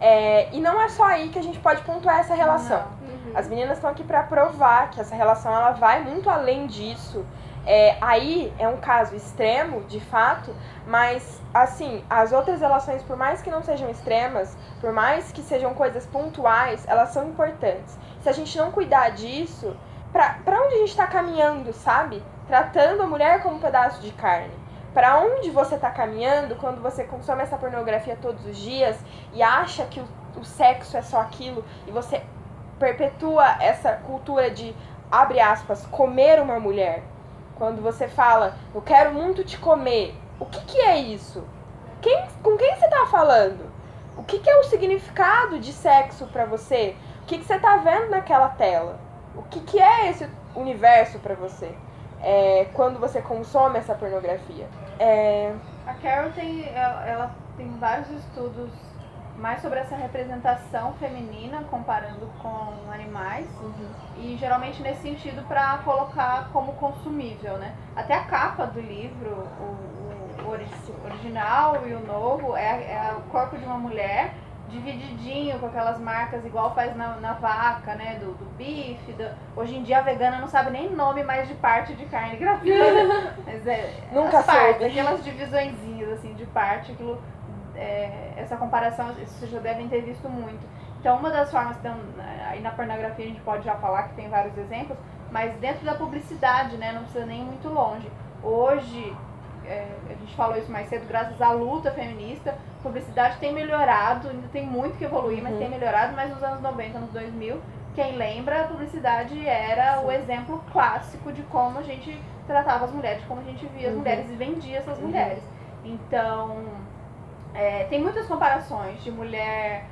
É, e não é só aí que a gente pode pontuar essa relação. Uhum. As meninas estão aqui para provar que essa relação ela vai muito além disso. É, aí é um caso extremo, de fato, mas assim, as outras relações, por mais que não sejam extremas, por mais que sejam coisas pontuais, elas são importantes. Se a gente não cuidar disso, pra onde a gente tá caminhando, sabe? Tratando a mulher como um pedaço de carne. Para onde você tá caminhando quando você consome essa pornografia todos os dias e acha que o, o sexo é só aquilo e você perpetua essa cultura de, abre aspas, comer uma mulher? Quando você fala, eu quero muito te comer, o que, que é isso? Quem, com quem você está falando? O que, que é o significado de sexo para você? O que, que você está vendo naquela tela? O que, que é esse universo para você? É, quando você consome essa pornografia. É... A Carol tem, ela, ela tem vários estudos mais sobre essa representação feminina comparando com animais uhum. e geralmente nesse sentido para colocar como consumível, né? Até a capa do livro, o, o original e o novo é, é o corpo de uma mulher divididinho com aquelas marcas igual faz na, na vaca, né? Do, do bife. Do... Hoje em dia a vegana não sabe nem nome mais de parte de carne grávida. Mas é. Nunca soube. Aquelas divisõezinhas assim de parte, aquilo é, essa comparação vocês já devem ter visto muito. Então, uma das formas, então, aí na pornografia a gente pode já falar que tem vários exemplos, mas dentro da publicidade, né, não precisa nem ir muito longe. Hoje, é, a gente falou isso mais cedo, graças à luta feminista, a publicidade tem melhorado, ainda tem muito que evoluir, mas uhum. tem melhorado, mas nos anos 90, nos 2000, quem lembra, a publicidade era Sim. o exemplo clássico de como a gente tratava as mulheres, de como a gente via as uhum. mulheres e vendia essas uhum. mulheres. Então, é, tem muitas comparações de mulher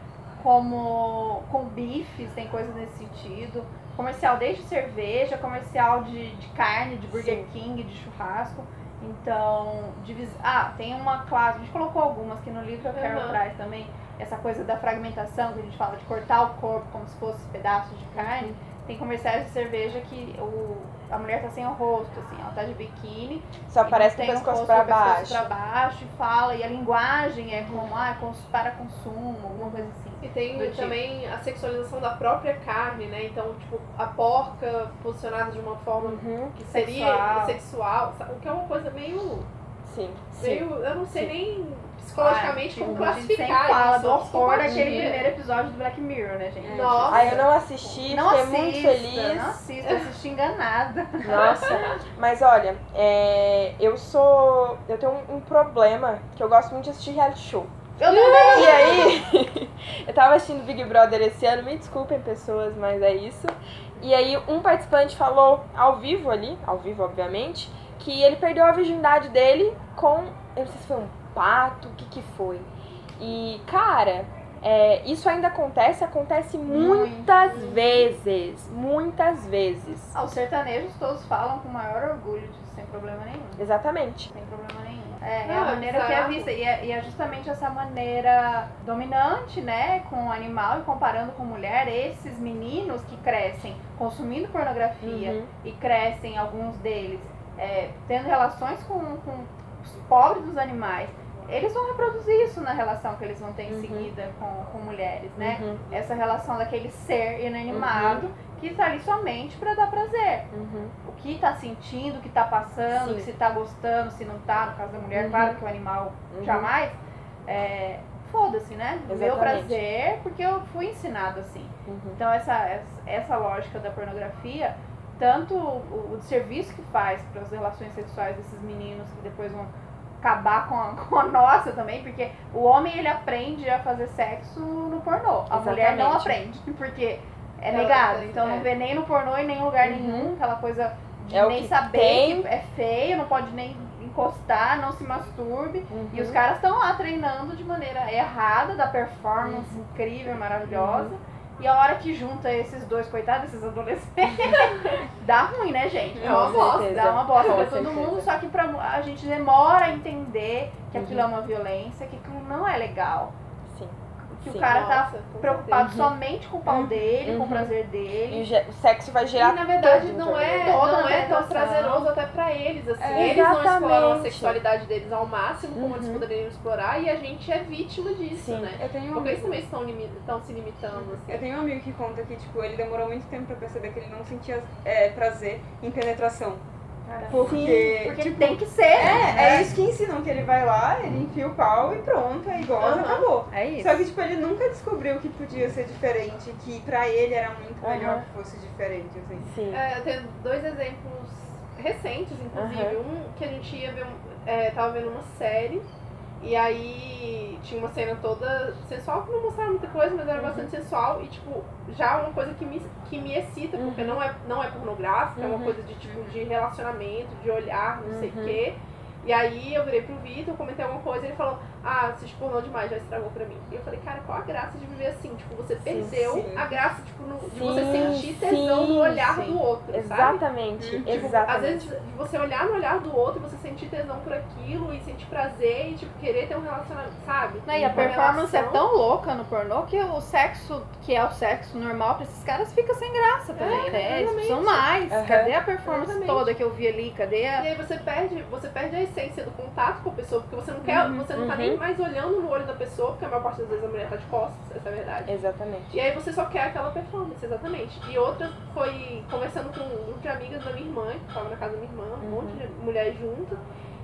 como com bifes, tem coisas nesse sentido. Comercial desde cerveja, comercial de, de carne, de Burger Sim. King, de churrasco. Então, divis... ah, tem uma classe, a gente colocou algumas que no livro eu quero uhum. traz também, essa coisa da fragmentação, que a gente fala de cortar o corpo como se fosse pedaços de carne. Uhum. Tem comerciais de cerveja que o, a mulher tá sem o rosto, assim, ela tá de biquíni. Só aparece o pescoço pra baixo. pra baixo e fala, e a linguagem é como, ah, para consumo, alguma coisa assim. E tem também tipo. a sexualização da própria carne, né? Então, tipo, a porca posicionada de uma forma uhum. que seria sexual. sexual, o que é uma coisa meio. Sim. Meio, sim. eu não sei sim. nem psicologicamente como classificar sempre fala do horror daquele primeiro episódio do Black Mirror, né, gente? Nossa. Aí eu não assisti, não fiquei assista, muito feliz. Não assisto, assisti enganada. Nossa, mas olha, é, eu sou. Eu tenho um, um problema que eu gosto muito de assistir reality show. Eu também! E aí, eu tava assistindo Big Brother esse ano, me desculpem pessoas, mas é isso. E aí um participante falou ao vivo ali, ao vivo obviamente, que ele perdeu a virgindade dele com, eu não sei se foi um pato, o que que foi. E, cara, é, isso ainda acontece, acontece muitas vezes, muitas vezes. Ah, os sertanejos todos falam com maior orgulho disso, sem problema nenhum. Exatamente. Sem problema nenhum. É, é a é maneira que é vista. E é, e é justamente essa maneira dominante, né, com o animal e comparando com mulher, esses meninos que crescem consumindo pornografia Uhum. e crescem, alguns deles, é, tendo relações com, com os pobres dos animais. Eles vão reproduzir isso na relação que eles vão ter em Uhum. seguida com, com mulheres, né? Uhum, Essa relação daquele ser inanimado que está ali somente para dar prazer uhum. o que tá sentindo, o que tá passando, Sim. se tá gostando, se não tá, no caso da mulher, Uhum. claro que o animal Uhum. jamais. É, Foda-se, né? Meu Exatamente. prazer, porque eu fui ensinado assim. Uhum. Então essa, essa, lógica da pornografia, tanto o, o serviço que faz para as relações sexuais desses meninos que depois vão acabar com a, com a nossa também, porque o homem ele aprende a fazer sexo no pornô, a mulher não Exatamente. aprende, porque é negado, então não é. vê nem no pornô em nenhum lugar Uhum. nenhum, aquela coisa de É nem saber tem. que é feio, não pode nem encostar, não se masturbe. Uhum. E os caras estão lá treinando de maneira errada, da performance incrível, maravilhosa. E a hora que junta esses dois, coitados, esses adolescentes, dá ruim, né, gente? É uma bosta. Dá uma bosta pra todo mundo, só que pra, a gente demora a entender que aquilo Uhum. é uma violência, que aquilo não é legal. Que Sim. o cara tá Nossa, com preocupado Uhum. somente com o pau dele, com Uhum. o prazer E dele. o ge- o sexo vai certeza. gerar E na verdade não é, não é tão prazeroso até pra eles, assim. É, eles não exploram a exatamente. sexualidade deles ao máximo, como Uhum. eles poderiam explorar, e a gente é vítima disso, Sim. né? Eu tenho um Porque eles amigo, também estão, estão se limitando, assim. eu tenho um amigo que conta que, tipo, ele demorou muito tempo pra perceber que ele não sentia é, prazer em penetração. Porque, Porque tipo, tem que ser. É, né? é isso que ensinam, que ele vai lá, ele enfia o pau e pronto, aí goza, Aham. acabou. É isso. Só que, tipo, ele nunca descobriu que podia ser diferente, que pra ele era muito melhor Aham. que fosse diferente, assim. Sim. É, eu tenho dois exemplos recentes, inclusive. Um que a gente ia ver, um, é, tava vendo uma série, e aí tinha uma cena toda sensual, que não mostrava muita coisa, mas era bastante sensual, e tipo, já uma coisa que me, que me excita, porque Uhum. não, é, não é pornográfica, é Uhum. uma coisa de tipo de relacionamento, de olhar, não sei o Uhum. quê. E aí eu virei pro Vitor, comentei alguma coisa ele falou, ah, assiste pornô demais, já estragou pra mim. E eu falei, cara, qual a graça de viver assim? Tipo, você perdeu sim. a graça, tipo, no- de Sim, você sentir tesão sim, no olhar sim. do outro, sabe? Exatamente. Tipo, Tipo, Exatamente. às vezes de você olhar no olhar do outro e você sentir tesão por aquilo e sentir prazer e tipo querer ter um relacionamento, sabe? Não, e a performance é relação. tão louca no pornô que o sexo, que é o sexo normal pra esses caras, fica sem graça também, É, né? Eles exatamente. precisam mais. Aham. Cadê a performance Exatamente. toda que eu vi ali? Cadê E a. aí você perde, você perde a essência do contato com a pessoa, porque você não quer, você não tá uhum. nem mais olhando no olho da pessoa, porque a maior parte das vezes a mulher tá de costas, essa é a verdade. Exatamente. E aí você só quer aquela performance, exatamente. E outra foi conversando com um grupo de amigas da minha irmã, que tava na casa da minha irmã, um Uhum. monte de mulheres juntas.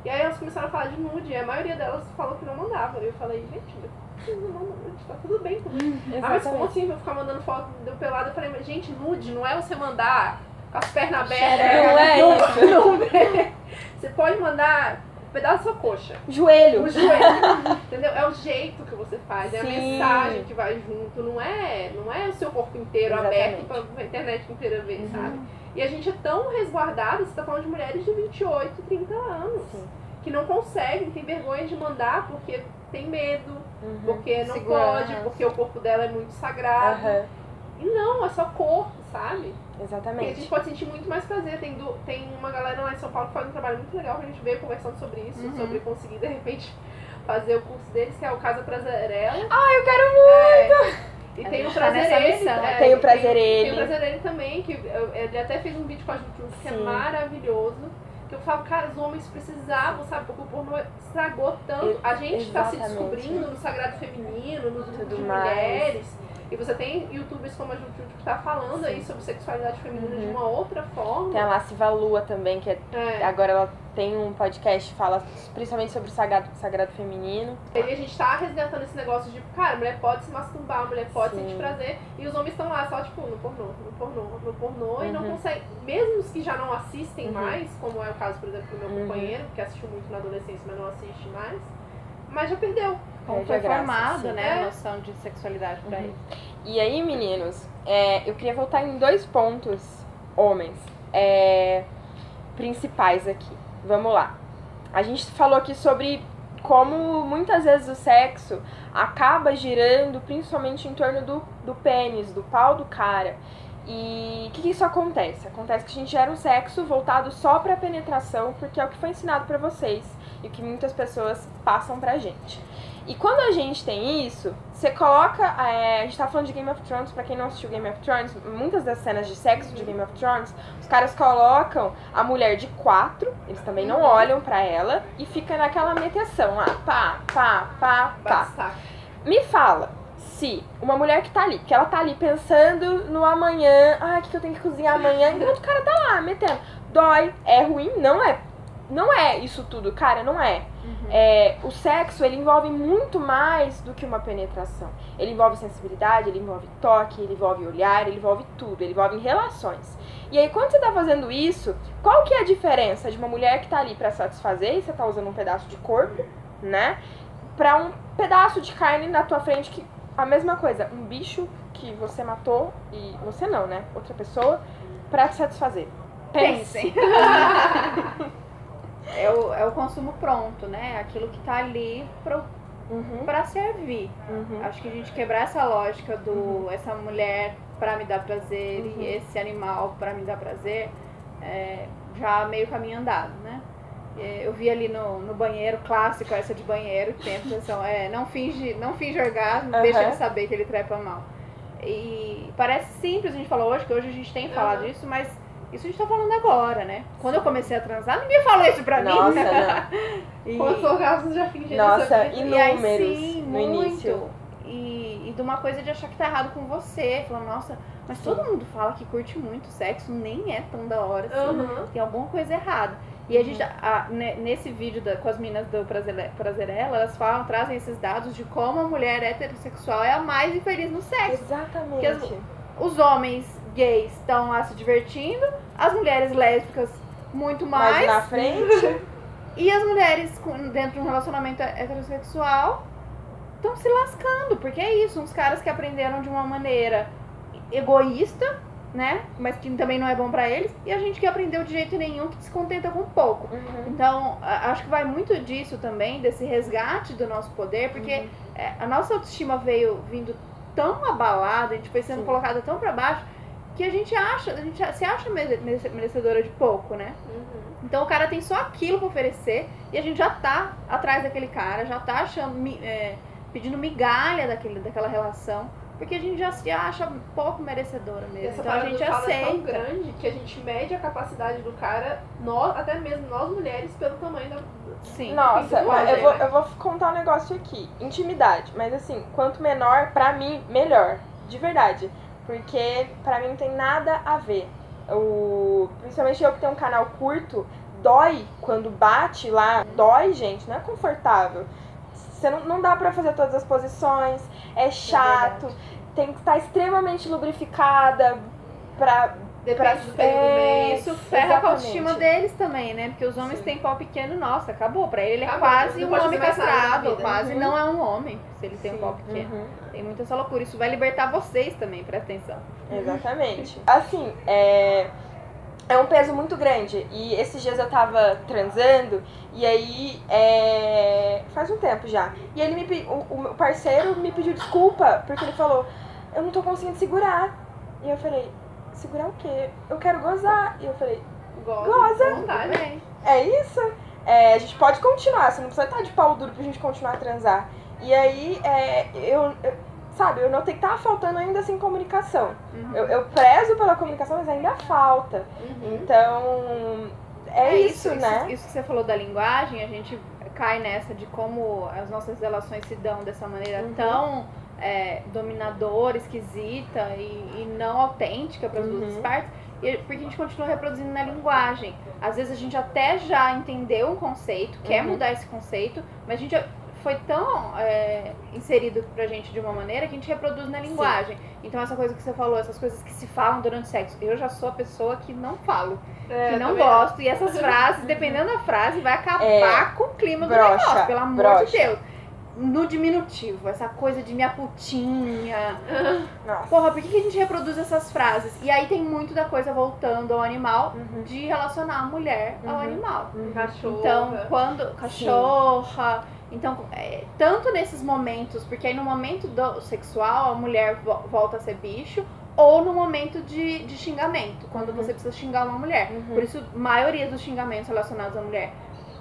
E aí elas começaram a falar de nude, e a maioria delas falou que não mandava. E eu falei, gente, mas vocês não mandam nude, tá tudo bem comigo. Ah, mas como assim? Vou ficar mandando foto do pelado? Eu falei, mas gente, nude não é você mandar com as pernas Não abertas. é isso. Não é. Você pode mandar pedaço da sua coxa. Joelho. O joelho. Entendeu? É o jeito que você faz, é a Sim. mensagem que vai junto, não é, não é o seu corpo inteiro Exatamente. aberto pra internet inteira ver, Uhum. sabe? E a gente é tão resguardado, você tá falando de mulheres de 28, 30 anos, Sim. que não conseguem, tem vergonha de mandar porque tem medo, Uhum. porque não Segurança. pode, porque o corpo dela é muito sagrado. Aham. E não, é só corpo, sabe? E a gente Exatamente. pode sentir muito mais prazer. Tem, du- tem uma galera lá em São Paulo que faz um trabalho muito legal que a gente veio conversando sobre isso, Uhum. sobre conseguir de repente fazer o curso deles, que é o Casa Prazerela. Ah, eu quero muito! E A tem o gente tá é, Tem o e Prazer Tem Ele. o Prazer Ele também, que eu- ele até fez um vídeo com a Juju que é Sim. maravilhoso. Que eu falo, cara, os homens precisavam, sabe? Porque o pornô estragou tanto. A gente tá se Exatamente. descobrindo no sagrado feminino, nos Tudo de mais. mulheres. E você tem youtubers como a Juju que tá falando aí sobre sexualidade feminina de Uhum. uma outra forma. Tem a Lassiva Lua também, que é- É. agora ela tem um podcast que fala principalmente sobre o sagrado, sagrado feminino. E a gente tá resgatando esse negócio de, cara, a mulher pode se masturbar, a mulher pode Sim. sentir prazer, e os homens estão lá só, tipo, no pornô, no pornô, no pornô, e não Uhum. conseguem, mesmo os que já não assistem Uhum. mais, como é o caso, por exemplo, do meu Uhum. companheiro, que assistiu muito na adolescência, mas não assiste mais, mas já perdeu. Como Perde foi graça, formado, né, a É. noção de sexualidade pra Uhum. eles. E aí, meninos, é, eu queria voltar em dois pontos, homens, é, principais aqui. Vamos lá. A gente falou aqui sobre como muitas vezes o sexo acaba girando principalmente em torno do, do pênis, do pau do cara. E o que, que isso acontece? Acontece que a gente gera um sexo voltado só pra penetração, porque é o que foi ensinado pra vocês e o que muitas pessoas passam pra gente. E quando a gente tem isso, você coloca. é, a gente tá falando de Game of Thrones, pra quem não assistiu Game of Thrones, muitas das cenas de sexo de Game of Thrones, os caras colocam a mulher de quatro, eles também não olham pra ela, e fica naquela meteção lá, pá, pá, pá, pá. Basta. Me fala se uma mulher que tá ali, que ela tá ali pensando no amanhã, ah, o que, que eu tenho que cozinhar amanhã, enquanto o cara tá lá metendo. Dói, é ruim, não é. Não é isso tudo, cara, não é. É, o sexo, ele envolve muito mais do que uma penetração. Ele envolve sensibilidade, ele envolve toque, ele envolve olhar, ele envolve tudo, ele envolve relações. E aí, quando você tá fazendo isso, qual que é a diferença de uma mulher que tá ali pra satisfazer e você tá usando um pedaço de corpo, né? Pra um pedaço de carne na tua frente que a mesma coisa, um bicho que você matou e você não, né? Outra pessoa pra te satisfazer. Pense. Pensem. é, o, é o consumo pronto, né? Aquilo que tá ali pro, Uhum, pra servir. uhum. Acho que a gente quebrar essa lógica do essa mulher pra me dar prazer Uhum. e esse animal pra me dar prazer, é, já meio caminho andado, né? É, Eu vi ali no, no banheiro, clássico essa de banheiro, que tem a expressão, é, não finge, não finge orgasmo, Aham. deixa ele saber que ele trepa mal. E parece simples a gente falar hoje, que hoje a gente tem falado Aham. isso, mas isso a gente tá falando agora, né? Quando eu comecei a transar, ninguém falou isso pra Nossa, mim. não. E- Quantos orgasmos já fingiram Nossa, e aí, sim, no muito. início. E, e de uma coisa de achar que tá errado com você. Falando, nossa, mas todo mundo fala que curte muito sexo, nem é tão da hora assim. Aham. Tem alguma coisa errada. E a gente, a- ne- nesse vídeo da- com as meninas do Prazerela, elas falam, trazem esses dados de como a mulher heterossexual é a mais infeliz no sexo. Exatamente. Porque Os homens gays estão lá se divertindo, as mulheres lésbicas muito Mais mais. na frente. E as mulheres com- dentro de um relacionamento heterossexual estão se lascando, porque é isso, uns caras que aprenderam de uma maneira egoísta, né? Mas que também não é bom pra eles, e a gente que aprendeu de jeito nenhum, que se contenta com pouco. Uhum. Então, acho que vai muito disso também, desse resgate do nosso poder, porque Uhum. é, a nossa autoestima veio vindo tão abalada, a gente foi sendo Sim. colocada tão pra baixo, que a gente acha, a gente se acha mere- mere- merecedora de pouco, né? Uhum. Então o cara tem só aquilo pra oferecer e a gente já tá atrás daquele cara, já tá achando, é, pedindo migalha daquele, daquela relação, porque a gente já se acha pouco merecedora mesmo. essa Então a gente fala é tão aceita. grande que a gente mede a capacidade do cara, nós, até mesmo nós mulheres, pelo tamanho da. Sim. Nossa, eu vou, né? eu vou contar um negócio aqui. Intimidade. Mas assim, quanto menor, pra mim, melhor. De verdade. Porque pra mim não tem nada a ver. O, principalmente eu que tenho um canal curto, dói quando bate lá. Dói, gente, não é confortável. Você não, não dá pra fazer todas as posições, é chato, tem que estar extremamente lubrificada pra. Depende do do É, mês. Isso ferra a Exatamente. autoestima deles também, né? Porque os homens Sim. têm pau pequeno, nossa, acabou. Pra ele, ele é Acabou, quase um homem castrado, quase Uhum. não é um homem, se ele tem um Sim, pau pequeno. uhum. Tem muita essa loucura. Isso vai libertar vocês também, presta atenção. Exatamente. Assim, é, é um peso muito grande. E esses dias eu tava transando, e aí. É, faz um tempo já. E ele me pe- o, o meu parceiro me pediu desculpa, porque ele falou, eu não tô conseguindo segurar. E eu falei, segurar o quê? Eu quero gozar. E eu falei, Goza. Goza. Vontade. Bem, é isso? É, a gente pode continuar, você não precisa estar de pau duro pra gente continuar a transar. E aí, é, eu, eu- sabe, eu notei que tava faltando ainda assim comunicação. uhum. Eu, eu prezo pela comunicação, mas ainda falta. Uhum. Então, é, isso, né? Isso, que você falou da linguagem, a gente cai nessa de como as nossas relações se dão dessa maneira Uhum. tão é, dominadora, esquisita e, e não autêntica para as Uhum. duas partes, e- porque a gente continua reproduzindo na linguagem. Às vezes a gente até já entendeu um conceito, quer Uhum. mudar esse conceito, mas a gente foi tão é, inserido pra gente de uma maneira que a gente reproduz na linguagem. Então essa coisa que você falou, essas coisas que se falam durante o sexo, eu já sou a pessoa que não falo É, que não gosto. E essas frases, dependendo da frase, vai acabar É, com o clima do negócio, pelo amor de Deus. No diminutivo, essa coisa de minha putinha. Nossa. Porra, por que que a gente reproduz essas frases? E aí tem muito da coisa voltando ao animal, Uhum. de relacionar a mulher ao Uhum. animal. Cachorro. Então, quando. Cachorra. Então, é, tanto nesses momentos, porque aí no momento do sexual a mulher vo- volta a ser bicho, ou no momento de, de xingamento, quando Uhum. você precisa xingar uma mulher. Uhum. Por isso, a maioria dos xingamentos relacionados à mulher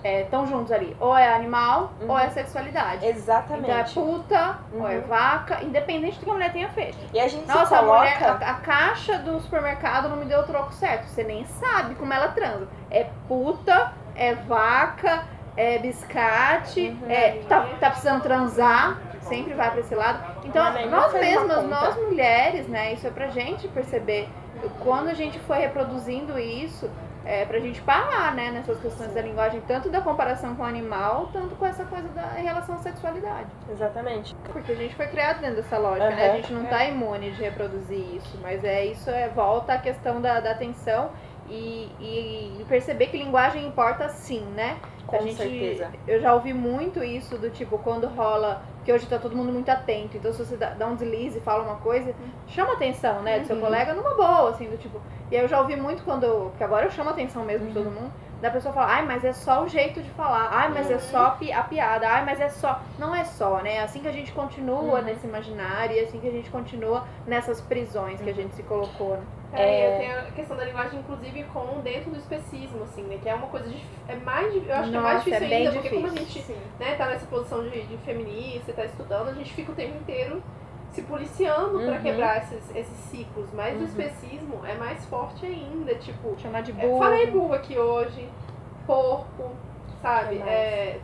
estão juntos ali. Ou é animal, Uhum. ou é sexualidade. Exatamente. Então é puta, ou é Uhum. vaca, independente do que a mulher tenha feito. E a gente Nossa, a, coloca... mulher, a, a caixa do supermercado não me deu o troco certo. Você nem sabe como ela transa. É puta, é vaca, é biscate, Uhum. é, tá, tá precisando transar. Sempre vai pra esse lado. Então, nós mesmas, nós mulheres, né? Isso é pra gente perceber. Quando a gente foi reproduzindo isso, é pra gente parar, né? Nessas questões da linguagem, tanto da comparação com o animal, tanto com essa coisa da em relação à sexualidade. Exatamente. Porque a gente foi criado dentro dessa lógica, né? Aham. A gente não tá imune de reproduzir isso, mas é isso é volta à questão da, da atenção e, e, e perceber que linguagem importa sim, né? Com a gente, certeza. Eu já ouvi muito isso do tipo, quando rola, que hoje tá todo mundo muito atento, então se você dá, um deslize e fala uma coisa, chama atenção, né, do seu Uhum. colega numa boa, assim, do tipo. E aí eu já ouvi muito quando, porque agora eu chamo a atenção mesmo de todo Uhum. mundo, da pessoa falar, ai, mas é só o jeito de falar, ai, mas é só pi- a piada, ai, mas é só. Não é só, né? É assim que a gente continua Uhum. nesse imaginário e é assim que a gente continua nessas prisões que a gente se colocou, né? É, É. eu tenho a questão da linguagem, inclusive, com dentro do especismo, assim, né? Que é uma coisa de. É mais, eu acho que é mais Nossa, é difícil bem ainda, porque como a difícil. gente né, tá nessa posição de, de feminista e tá estudando, a gente fica o tempo inteiro se policiando pra Uhum. quebrar esses, esses ciclos. Mas Uhum. o especismo é mais forte ainda, tipo. Chamar de é, burro. falei burro aqui hoje, porco, sabe? Mais? É.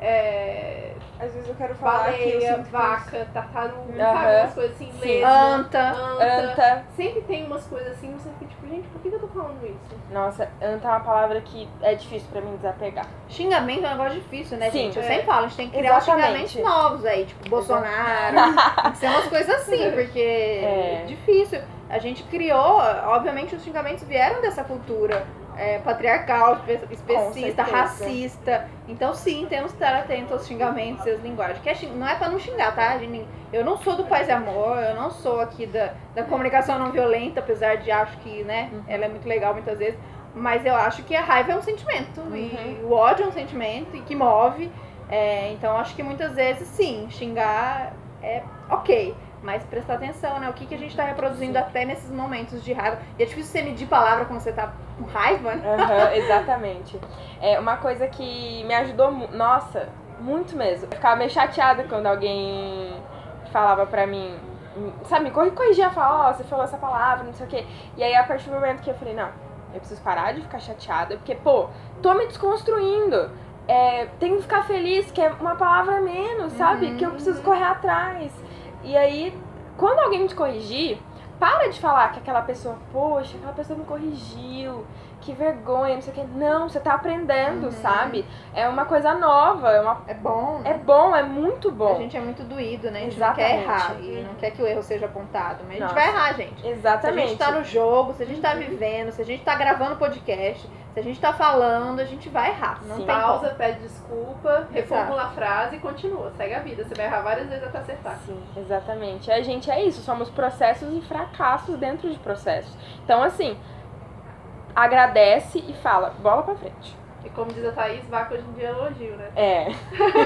é Às vezes eu quero falar que eu baleia, sinto que vaca, tartaruga, Aham. sabe? Umas coisas assim, Sim. lesma, Anta. anta. Anta. Sempre tem umas coisas assim, você fica tipo, gente, por que que eu tô falando isso? Nossa, anta é uma palavra que é difícil pra mim desapegar. Xingamento é um negócio difícil, né, Sim. gente? Eu É. sempre falo, a gente tem que criar Exatamente. xingamentos novos aí, tipo Bolsonaro. tem que ser umas coisas assim, porque é. É. difícil. A gente criou, obviamente os xingamentos vieram dessa cultura é, patriarcal, espe- especista, racista. Então sim, temos que estar atentos aos xingamentos e às linguagens. Que é xing- não é pra não xingar, tá? Eu não sou do paz e amor, eu não sou aqui da, da comunicação não violenta, apesar de acho que, né, Uhum. ela é muito legal muitas vezes. Mas eu acho que a raiva é um sentimento. E Uhum. o ódio é um sentimento e que move. É, então acho que muitas vezes sim, xingar é ok. Mas prestar atenção, né? O que, que a gente tá reproduzindo até nesses momentos de raiva. E é difícil você medir palavra quando você tá com raiva, né? Aham, exatamente. É uma coisa que me ajudou, nossa, muito mesmo. Eu ficava meio chateada quando alguém falava pra mim, sabe, me corri- corrigia, falava, ó, você falou essa palavra, não sei o quê. E aí, a partir do momento que eu falei, não, eu preciso parar de ficar chateada, porque, pô, tô me desconstruindo. É, tenho que ficar feliz, que é uma palavra menos, sabe? Uhum, que eu preciso correr atrás. E aí, quando alguém te corrigir, para de falar que aquela pessoa, poxa, aquela pessoa me corrigiu, que vergonha, não sei o que. Não, você tá aprendendo, Uhum. sabe? É uma coisa nova, é, uma, É bom. é bom, é muito A bom. gente é muito doído, né? A gente não quer Exatamente. errar. E não quer que o erro seja apontado. Mas a gente Nossa. vai errar, gente. Se a Exatamente. gente tá no jogo, se a gente tá vivendo, se a gente tá gravando podcast, se a gente tá falando, a gente vai errar. Não Sim. tem como. Pausa, pede desculpa, reformula a frase e continua. Segue a vida. Você vai errar várias vezes até acertar. Sim, exatamente. A gente é isso, somos processos e fracassos dentro de processos. Então, assim, agradece e fala, bola pra frente. E como diz a Thaís, vaca hoje em dia é elogio, né? É.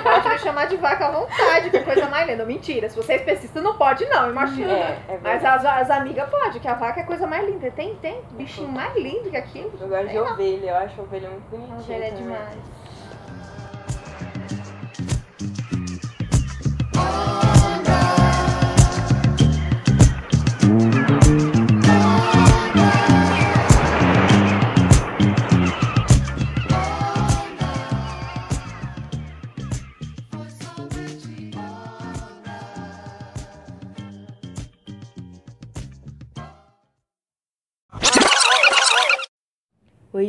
Pode me chamar de vaca à vontade, que coisa mais linda. Mentira, se você é especista, não pode não, imagina. É, é Mas as, as amigas podem, que a vaca é a coisa mais linda. Tem, tem bichinho mais lindo que aquilo. Eu gosto de ovelha, eu acho ovelha muito bonitinha. ovelha é demais.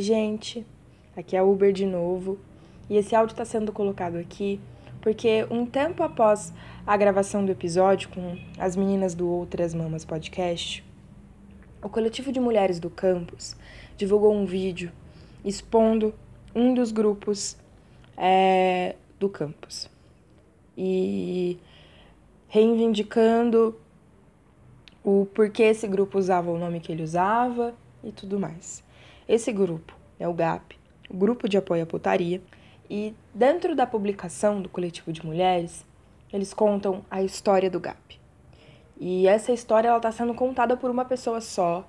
Gente. Aqui é Uber de novo. E esse áudio está sendo colocado aqui porque um tempo após a gravação do episódio com as meninas do Outras Mamas Podcast, o coletivo de mulheres do campus divulgou um vídeo expondo um dos grupos é, do campus. e reivindicando o porquê esse grupo usava o nome que ele usava e tudo mais. Esse grupo é o GAP, o Grupo de Apoio à Putaria, e dentro da publicação do coletivo de mulheres, eles contam a história do GAP. E essa história ela está sendo contada por uma pessoa só.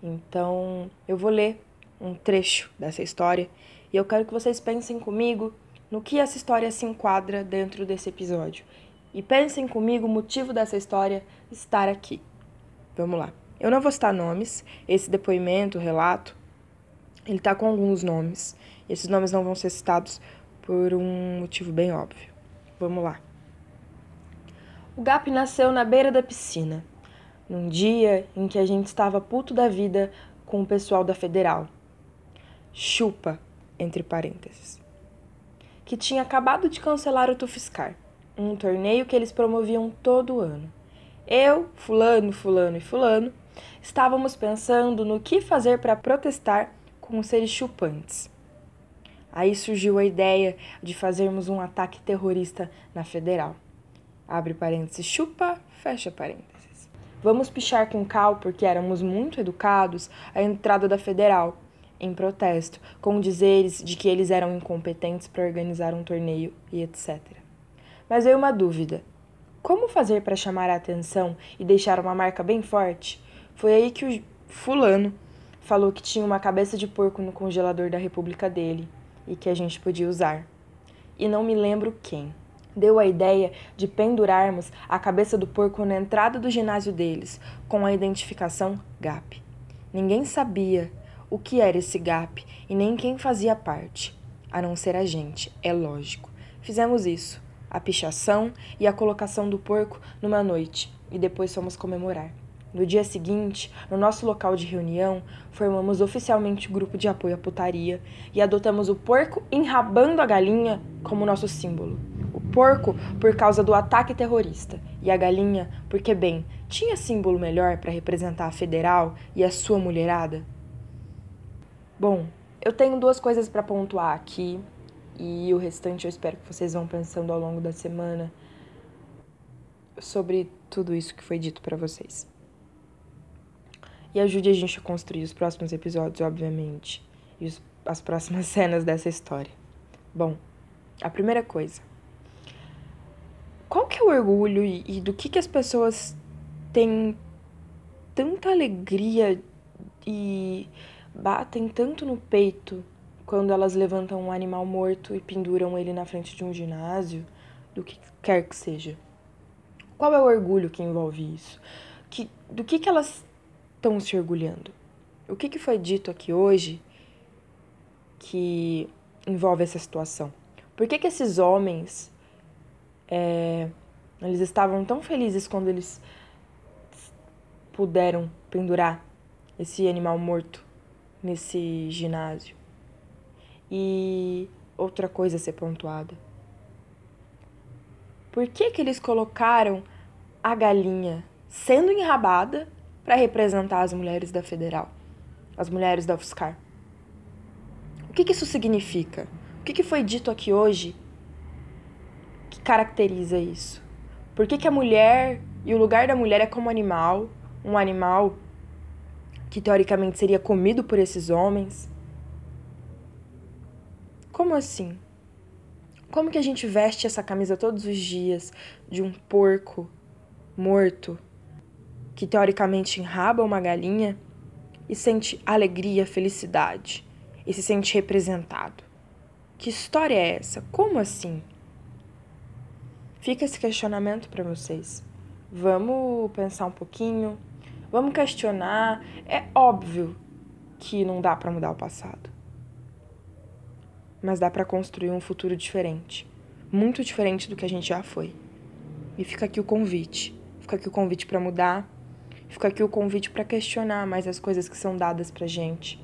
Então eu vou ler um trecho dessa história e eu quero que vocês pensem comigo no que essa história se enquadra dentro desse episódio. E pensem comigo o motivo dessa história estar aqui. Vamos lá. Eu não vou citar nomes, esse depoimento, relato, ele tá com alguns nomes. Esses nomes não vão ser citados por um motivo bem óbvio. Vamos lá. O Gap nasceu na beira da piscina, num dia em que a gente estava puto da vida com o pessoal da Federal. Chupa, entre parênteses. Que tinha acabado de cancelar o Tufiscar, um torneio que eles promoviam todo ano. Eu, Fulano, Fulano e Fulano estávamos pensando no que fazer para protestar com os seres chupantes. Aí surgiu a ideia de fazermos um ataque terrorista na Federal. Abre parênteses, chupa, fecha parênteses. Vamos pichar com cal porque éramos muito educados a entrada da Federal, em protesto, com dizeres de que eles eram incompetentes para organizar um torneio e etc. Mas veio uma dúvida. Como fazer para chamar a atenção e deixar uma marca bem forte? Foi aí que o fulano falou que tinha uma cabeça de porco no congelador da república dele e que a gente podia usar. E não me lembro quem. Deu a ideia de pendurarmos a cabeça do porco na entrada do ginásio deles, com a identificação GAP. Ninguém sabia o que era esse GAP e nem quem fazia parte, a não ser a gente, é lógico. Fizemos isso, a pichação e a colocação do porco numa noite, e depois fomos comemorar. No dia seguinte, no nosso local de reunião, formamos oficialmente o grupo de apoio à putaria e adotamos o porco enrabando a galinha como nosso símbolo. O porco por causa do ataque terrorista e a galinha porque, bem, tinha símbolo melhor para representar a federal e a sua mulherada? Bom, eu tenho duas coisas para pontuar aqui e o restante eu espero que vocês vão pensando ao longo da semana sobre tudo isso que foi dito para vocês e ajude a gente a construir os próximos episódios, obviamente, e os, as próximas cenas dessa história. Bom, a primeira coisa. Qual que é o orgulho e, e do que, que as pessoas têm tanta alegria e batem tanto no peito quando elas levantam um animal morto e penduram ele na frente de um ginásio, do que quer que seja? Qual é o orgulho que envolve isso? Que, do que, que elas estão se orgulhando? O que, que foi dito aqui hoje que envolve essa situação? Por que, que esses homens é, eles estavam tão felizes quando eles puderam pendurar esse animal morto nesse ginásio? E outra coisa a ser pontuada. Por que, que eles colocaram a galinha sendo enrabada para representar as mulheres da Federal, as mulheres da UFSCar. O que, que isso significa? O que, que foi dito aqui hoje que caracteriza isso? Por que, que a mulher e o lugar da mulher é como animal, um animal que teoricamente seria comido por esses homens? Como assim? Como que a gente veste essa camisa todos os dias de um porco morto que teoricamente enraba uma galinha e sente alegria, felicidade e se sente representado. Que história é essa? Como assim? Fica esse questionamento para vocês. Vamos pensar um pouquinho, vamos questionar. É óbvio que não dá para mudar o passado. Mas dá para construir um futuro diferente, muito diferente do que a gente já foi. E fica aqui o convite. Fica aqui o convite para mudar, Fica aqui o convite para questionar mais as coisas que são dadas pra gente.